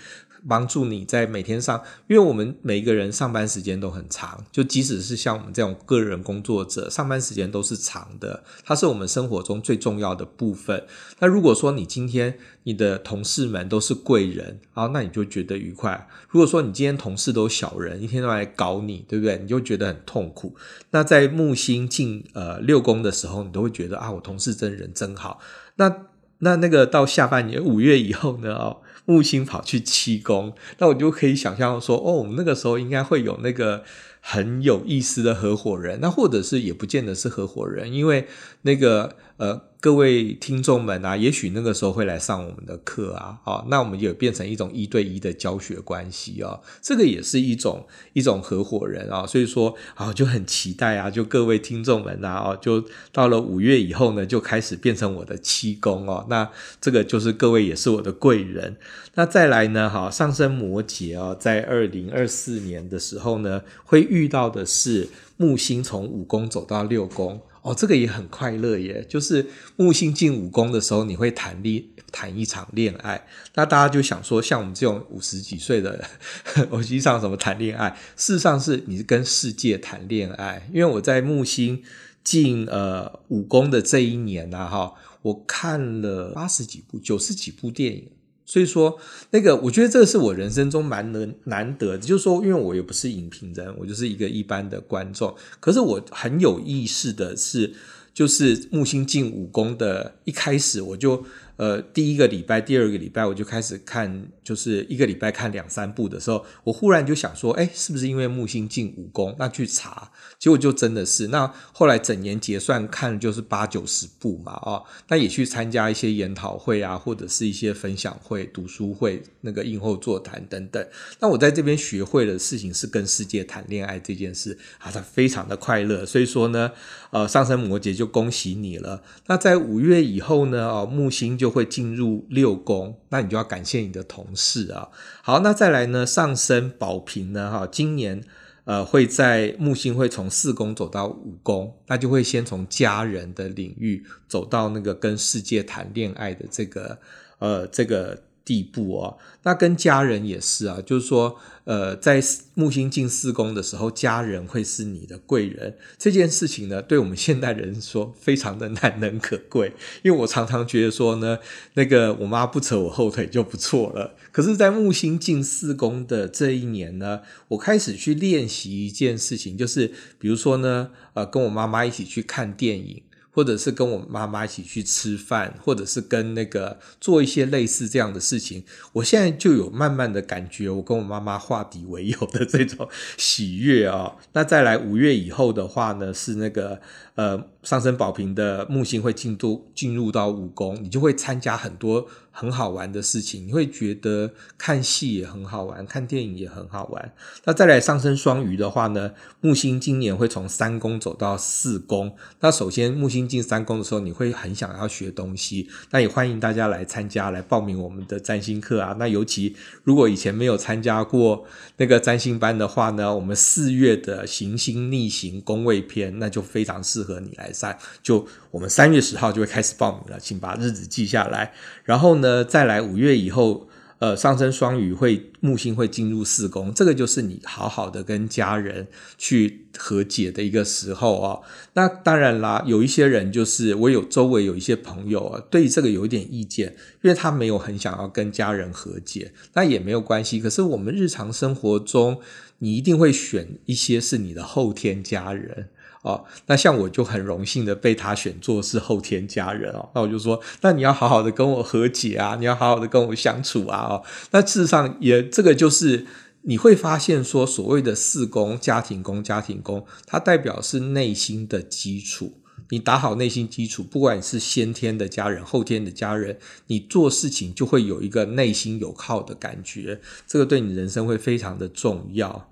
帮助你在每天上，因为我们每一个人上班时间都很长，就即使是像我们这种个人工作者，上班时间都是长的，它是我们生活中最重要的部分。那如果说你今天你的同事们都是贵人，啊，那你就觉得愉快；如果说你今天同事都小人，一天都来搞你，对不对？你就觉得很痛苦。那在木星进呃六宫的时候，你都会觉得啊，我同事真人真好。那那那个到下半年五月以后呢？哦。木星跑去七宫，那我就可以想象说，哦，那个时候应该会有那个很有意思的合伙人，那或者是也不见得是合伙人，因为那个呃。各位听众们啊，也许那个时候会来上我们的课啊，哦，那我们也变成一种一对一的教学关系啊，这个也是一种一种合伙人啊，所以说啊，就很期待啊，就各位听众们啊，哦，就到了五月以后呢，就开始变成我的七宫哦，那这个就是各位也是我的贵人。那再来呢，哈，上升摩羯哦，在二零二四年的时候呢，会遇到的是木星从五宫走到六宫。哦，这个也很快乐耶！就是木星进五宫的时候，你会谈恋谈一场恋爱。那大家就想说，像我们这种五十几岁的人，我实际上怎么谈恋爱？事实上是你是跟世界谈恋爱。因为我在木星进呃五宫的这一年啊，哈，我看了八十几部、九十几部电影。所以说，那个我觉得这是我人生中蛮能难得的，就是说，因为我也不是影评人，我就是一个一般的观众。可是我很有意识的是，就是木星进武宫的一开始，我就。呃，第一个礼拜、第二个礼拜，我就开始看，就是一个礼拜看两三部的时候，我忽然就想说，哎，是不是因为木星进五宫？那去查，结果就真的是。那后来整年结算看，就是八九十部嘛，哦，那也去参加一些研讨会啊，或者是一些分享会、读书会、那个映后座谈等等。那我在这边学会的事情是跟世界谈恋爱这件事啊，它非常的快乐。所以说呢，呃，上升摩羯就恭喜你了。那在五月以后呢，哦，木星就会进入六宫，那你就要感谢你的同事啊。好，那再来呢，上升宝瓶呢，哈，今年呃会在木星会从四宫走到五宫，那就会先从家人的领域走到那个跟世界谈恋爱的这个呃这个。地步哦，那跟家人也是啊，就是说，呃，在木星进四宫的时候，家人会是你的贵人。这件事情呢，对我们现代人说非常的难能可贵。因为我常常觉得说呢，那个我妈不扯我后腿就不错了。可是，在木星进四宫的这一年呢，我开始去练习一件事情，就是比如说呢，呃，跟我妈妈一起去看电影。或者是跟我妈妈一起去吃饭，或者是跟那个做一些类似这样的事情，我现在就有慢慢的感觉，我跟我妈妈化敌为友的这种喜悦啊、哦。那再来五月以后的话呢，是那个呃上升宝瓶的木星会进入进入到五宫，你就会参加很多。很好玩的事情，你会觉得看戏也很好玩，看电影也很好玩。那再来上升双鱼的话呢，木星今年会从三宫走到四宫。那首先木星进三宫的时候，你会很想要学东西，那也欢迎大家来参加，来报名我们的占星课啊。那尤其如果以前没有参加过那个占星班的话呢，我们四月的行星逆行宫位篇，那就非常适合你来上。就我们三月十号就会开始报名了，请把日子记下来。然后呢，再来五月以后，呃，上升双鱼会木星会进入四宫，这个就是你好好的跟家人去和解的一个时候哦。那当然啦，有一些人就是我有周围有一些朋友啊，对这个有一点意见，因为他没有很想要跟家人和解，那也没有关系。可是我们日常生活中，你一定会选一些是你的后天家人。哦，那像我就很荣幸的被他选作是后天家人哦，那我就说，那你要好好的跟我和解啊，你要好好的跟我相处啊，哦，那事实上也这个就是你会发现说，所谓的四宫家庭宫家庭宫，它代表是内心的基础，你打好内心基础，不管你是先天的家人、后天的家人，你做事情就会有一个内心有靠的感觉，这个对你人生会非常的重要。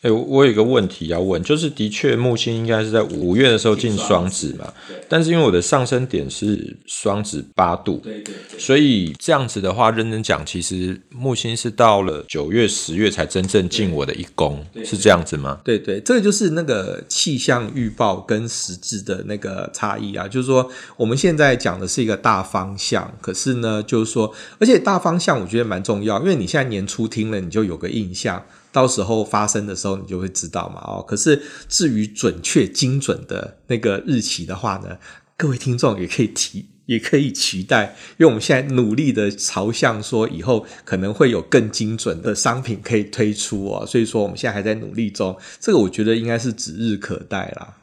哎、欸，我有一个问题要问，就是的确木星应该是在五月的时候进双子嘛，但是因为我的上升点是双子八度，对对，所以这样子的话，认真讲，其实木星是到了九月、十月才真正进我的一宫，是这样子吗？对对，这个就是那个气象预报跟实质的那个差异啊，就是说我们现在讲的是一个大方向，可是呢，就是说，而且大方向我觉得蛮重要，因为你现在年初听了，你就有个印象。到时候发生的时候，你就会知道嘛。哦，可是至于准确精准的那个日期的话呢，各位听众也可以提，也可以期待，因为我们现在努力的朝向说以后可能会有更精准的商品可以推出哦。所以说我们现在还在努力中，这个我觉得应该是指日可待啦。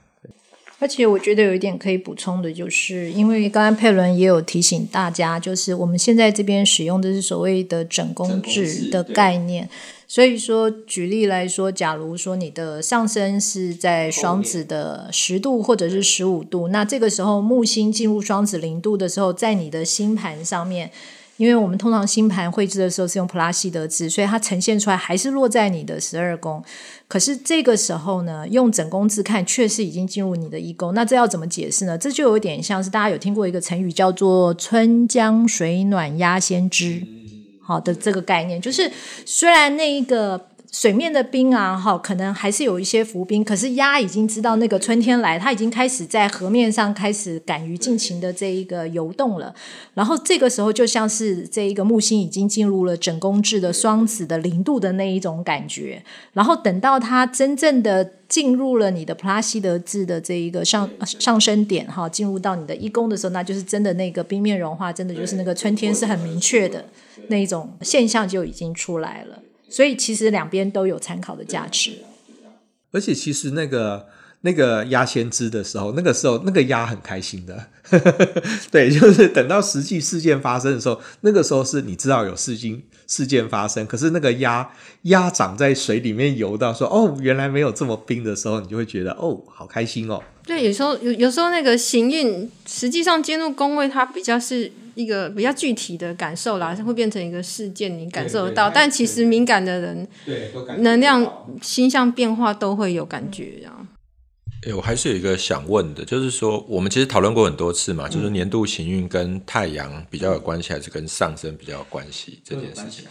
而且我觉得有一点可以补充的，就是因为刚刚佩伦也有提醒大家，就是我们现在这边使用的是所谓的整工制的概念。所以说，举例来说，假如说你的上升是在双子的十度或者是十五度，那这个时候木星进入双子零度的时候，在你的星盘上面，因为我们通常星盘绘制的时候是用普拉西德制，所以它呈现出来还是落在你的十二宫。可是这个时候呢，用整宫字看，确实已经进入你的一宫。那这要怎么解释呢？这就有点像是大家有听过一个成语叫做“春江水暖鸭先知”。好的，这个概念就是，虽然那一个水面的冰啊，哈，可能还是有一些浮冰，可是鸭已经知道那个春天来，它已经开始在河面上开始敢于尽情的这一个游动了。然后这个时候，就像是这一个木星已经进入了整宫制的双子的零度的那一种感觉。然后等到它真正的进入了你的普拉西德制的这一个上上升点，哈，进入到你的一宫的时候，那就是真的那个冰面融化，真的就是那个春天是很明确的。那一种现象就已经出来了，所以其实两边都有参考的价值。而且其实那个那个鸭先知的时候，那个时候那个鸭很开心的，对，就是等到实际事件发生的时候，那个时候是你知道有事情事件发生，可是那个鸭鸭长在水里面游到说哦，原来没有这么冰的时候，你就会觉得哦，好开心哦。对，有时候有有时候那个行运实际上进入宫位，它比较是。一个比较具体的感受啦，会变成一个事件，你感受得到。但其实敏感的人，能量、星象变化都会有感觉啊。哎、欸，我还是有一个想问的，就是说，我们其实讨论过很多次嘛，就是年度行运跟太阳比较有关系，还是跟上升比较有关系这件事情？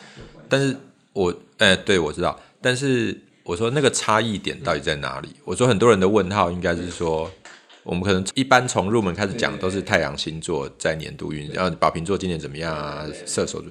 但是我，哎、欸，对，我知道。但是我说那个差异点到底在哪里？我说很多人的问号应该是说。我们可能一般从入门开始讲，都是太阳星座在年度运，然后宝瓶座今年怎么样啊？射手座，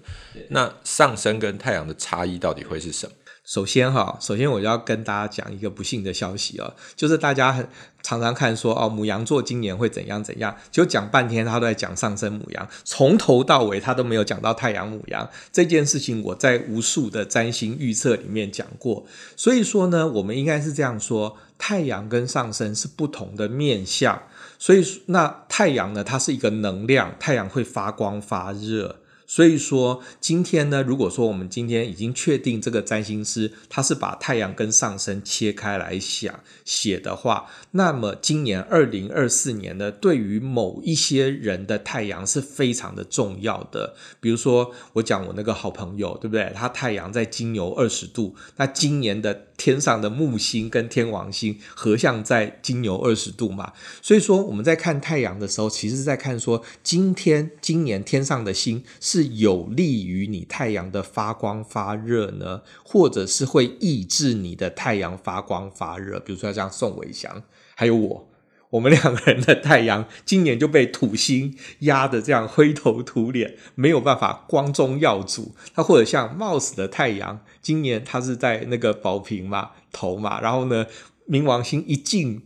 那上升跟太阳的差异到底会是什么？首先哈，首先我就要跟大家讲一个不幸的消息哦，就是大家很常常看说哦，母羊座今年会怎样怎样，就讲半天他都在讲上升母羊，从头到尾他都没有讲到太阳母羊这件事情。我在无数的占星预测里面讲过，所以说呢，我们应该是这样说：太阳跟上升是不同的面相，所以那太阳呢，它是一个能量，太阳会发光发热。所以说，今天呢，如果说我们今天已经确定这个占星师他是把太阳跟上升切开来想写的话，那么今年二零二四年呢，对于某一些人的太阳是非常的重要的。比如说，我讲我那个好朋友，对不对？他太阳在金牛二十度，那今年的。天上的木星跟天王星合相在金牛二十度嘛，所以说我们在看太阳的时候，其实在看说今天今年天上的星是有利于你太阳的发光发热呢，或者是会抑制你的太阳发光发热。比如说像宋伟祥，还有我，我们两个人的太阳今年就被土星压得这样灰头土脸，没有办法光宗耀祖。他或者像冒死的太阳。今年他是在那个宝瓶嘛头嘛，然后呢，冥王星一进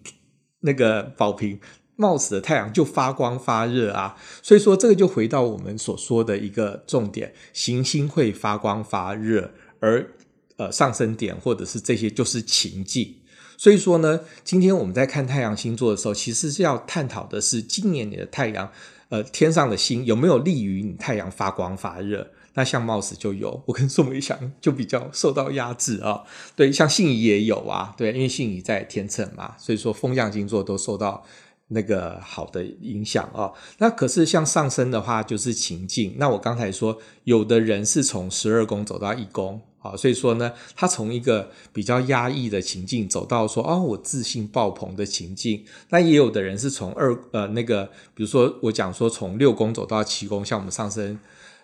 那个宝瓶，冒死的太阳就发光发热啊，所以说这个就回到我们所说的一个重点，行星会发光发热，而呃上升点，或者是这些就是情境。所以说呢，今天我们在看太阳星座的时候，其实是要探讨的是今年你的太阳，呃，天上的星有没有利于你太阳发光发热？那像貌似就有，我跟宋伟祥就比较受到压制啊。对，像信仪也有啊，对，因为信仪在天秤嘛，所以说风象星座都受到那个好的影响啊。那可是像上升的话，就是情境。那我刚才说，有的人是从十二宫走到一宫。啊，所以说呢，他从一个比较压抑的情境走到说，哦，我自信爆棚的情境。那也有的人是从二呃那个，比如说我讲说从六宫走到七宫，像我们上升。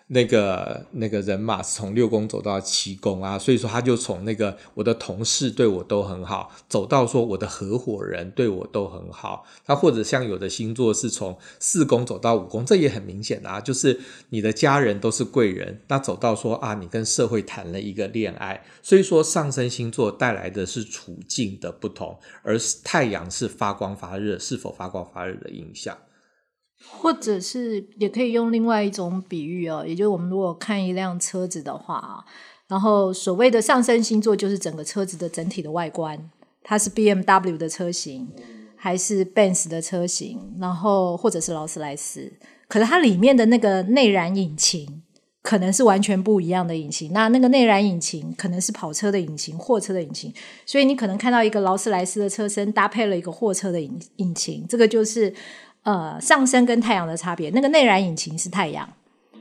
那个那个人马是从六宫走到七宫啊，所以说他就从那个我的同事对我都很好，走到说我的合伙人对我都很好。那或者像有的星座是从四宫走到五宫，这也很明显啊，就是你的家人都是贵人。那走到说啊，你跟社会谈了一个恋爱，所以说上升星座带来的是处境的不同，而太阳是发光发热，是否发光发热的影响。或者是也可以用另外一种比喻哦，也就是我们如果看一辆车子的话啊，然后所谓的上升星座就是整个车子的整体的外观，它是 BMW 的车型还是 Benz 的车型，然后或者是劳斯莱斯，可是它里面的那个内燃引擎可能是完全不一样的引擎，那那个内燃引擎可能是跑车的引擎、货车的引擎，所以你可能看到一个劳斯莱斯的车身搭配了一个货车的引引擎，这个就是。呃，上升跟太阳的差别，那个内燃引擎是太阳，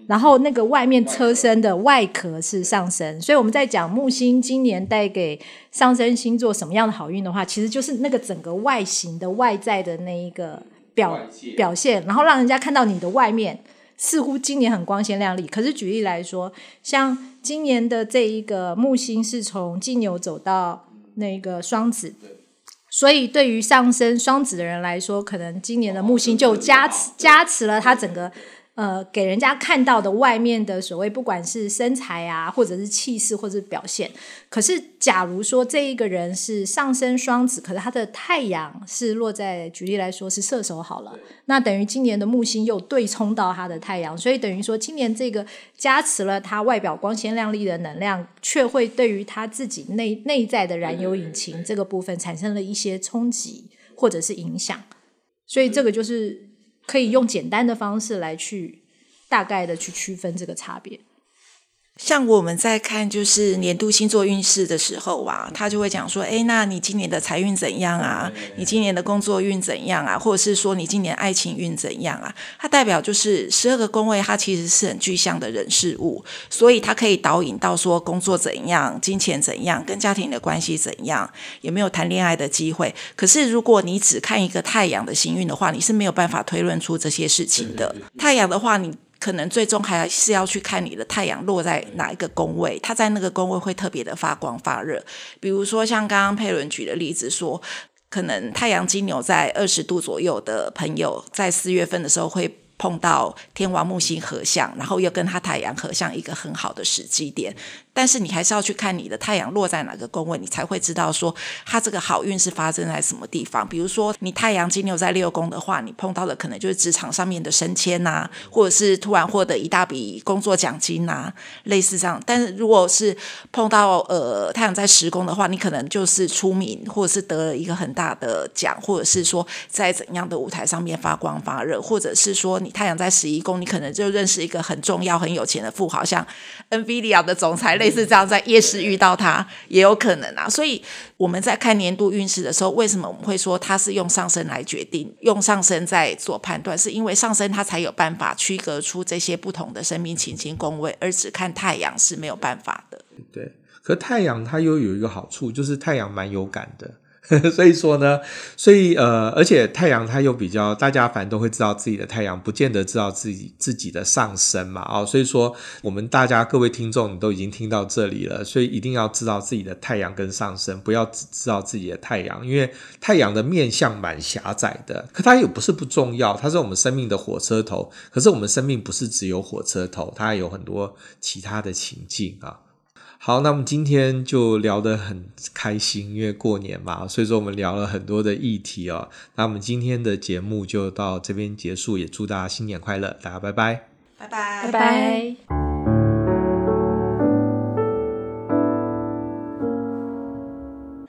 然后那个外面车身的外壳是上升，所以我们在讲木星今年带给上升星座什么样的好运的话，其实就是那个整个外形的外在的那一个表表现，然后让人家看到你的外面似乎今年很光鲜亮丽。可是举例来说，像今年的这一个木星是从金牛走到那个双子。所以，对于上升双子的人来说，可能今年的木星就加持加持了他整个。呃，给人家看到的外面的所谓，不管是身材啊，或者是气势，或者是表现。可是，假如说这一个人是上升双子，可是他的太阳是落在，举例来说是射手好了，那等于今年的木星又对冲到他的太阳，所以等于说今年这个加持了他外表光鲜亮丽的能量，却会对于他自己内内在的燃油引擎这个部分产生了一些冲击或者是影响。所以这个就是。可以用简单的方式来去大概的去区分这个差别。像我们在看就是年度星座运势的时候啊，他就会讲说，诶，那你今年的财运怎样啊？你今年的工作运怎样啊？或者是说你今年爱情运怎样啊？它代表就是十二个宫位，它其实是很具象的人事物，所以它可以导引到说工作怎样、金钱怎样、跟家庭的关系怎样，有没有谈恋爱的机会。可是如果你只看一个太阳的星运的话，你是没有办法推论出这些事情的。太阳的话，你。可能最终还是要去看你的太阳落在哪一个宫位，它在那个宫位会特别的发光发热。比如说像刚刚佩伦举的例子说，可能太阳金牛在二十度左右的朋友，在四月份的时候会碰到天王木星合相，然后又跟他太阳合相，一个很好的时机点。但是你还是要去看你的太阳落在哪个宫位，你才会知道说它这个好运是发生在什么地方。比如说你太阳金牛在六宫的话，你碰到的可能就是职场上面的升迁呐、或者是突然获得一大笔工作奖金呐、类似这样。但是如果是碰到呃太阳在十宫的话，你可能就是出名，或者是得了一个很大的奖，或者是说在怎样的舞台上面发光发热，或者是说你太阳在十一宫，你可能就认识一个很重要、很有钱的富豪，像 NVIDIA 的总裁。类似这样，在夜市遇到他也有可能啊。所以我们在看年度运势的时候，为什么我们会说它是用上升来决定，用上升在做判断？是因为上升它才有办法区隔出这些不同的生命情境宫位，而只看太阳是没有办法的。对，可太阳它又有一个好处，就是太阳蛮有感的。所以说呢，所以呃，而且太阳它又比较，大家反正都会知道自己的太阳，不见得知道自己自己的上升嘛，哦，所以说我们大家各位听众，你都已经听到这里了，所以一定要知道自己的太阳跟上升，不要只知道自己的太阳，因为太阳的面向蛮狭窄的，可它也不是不重要，它是我们生命的火车头，可是我们生命不是只有火车头，它还有很多其他的情境啊。好，那么今天就聊得很开心，因为过年嘛，所以说我们聊了很多的议题哦。那我们今天的节目就到这边结束，也祝大家新年快乐，大家拜拜，拜拜，拜拜。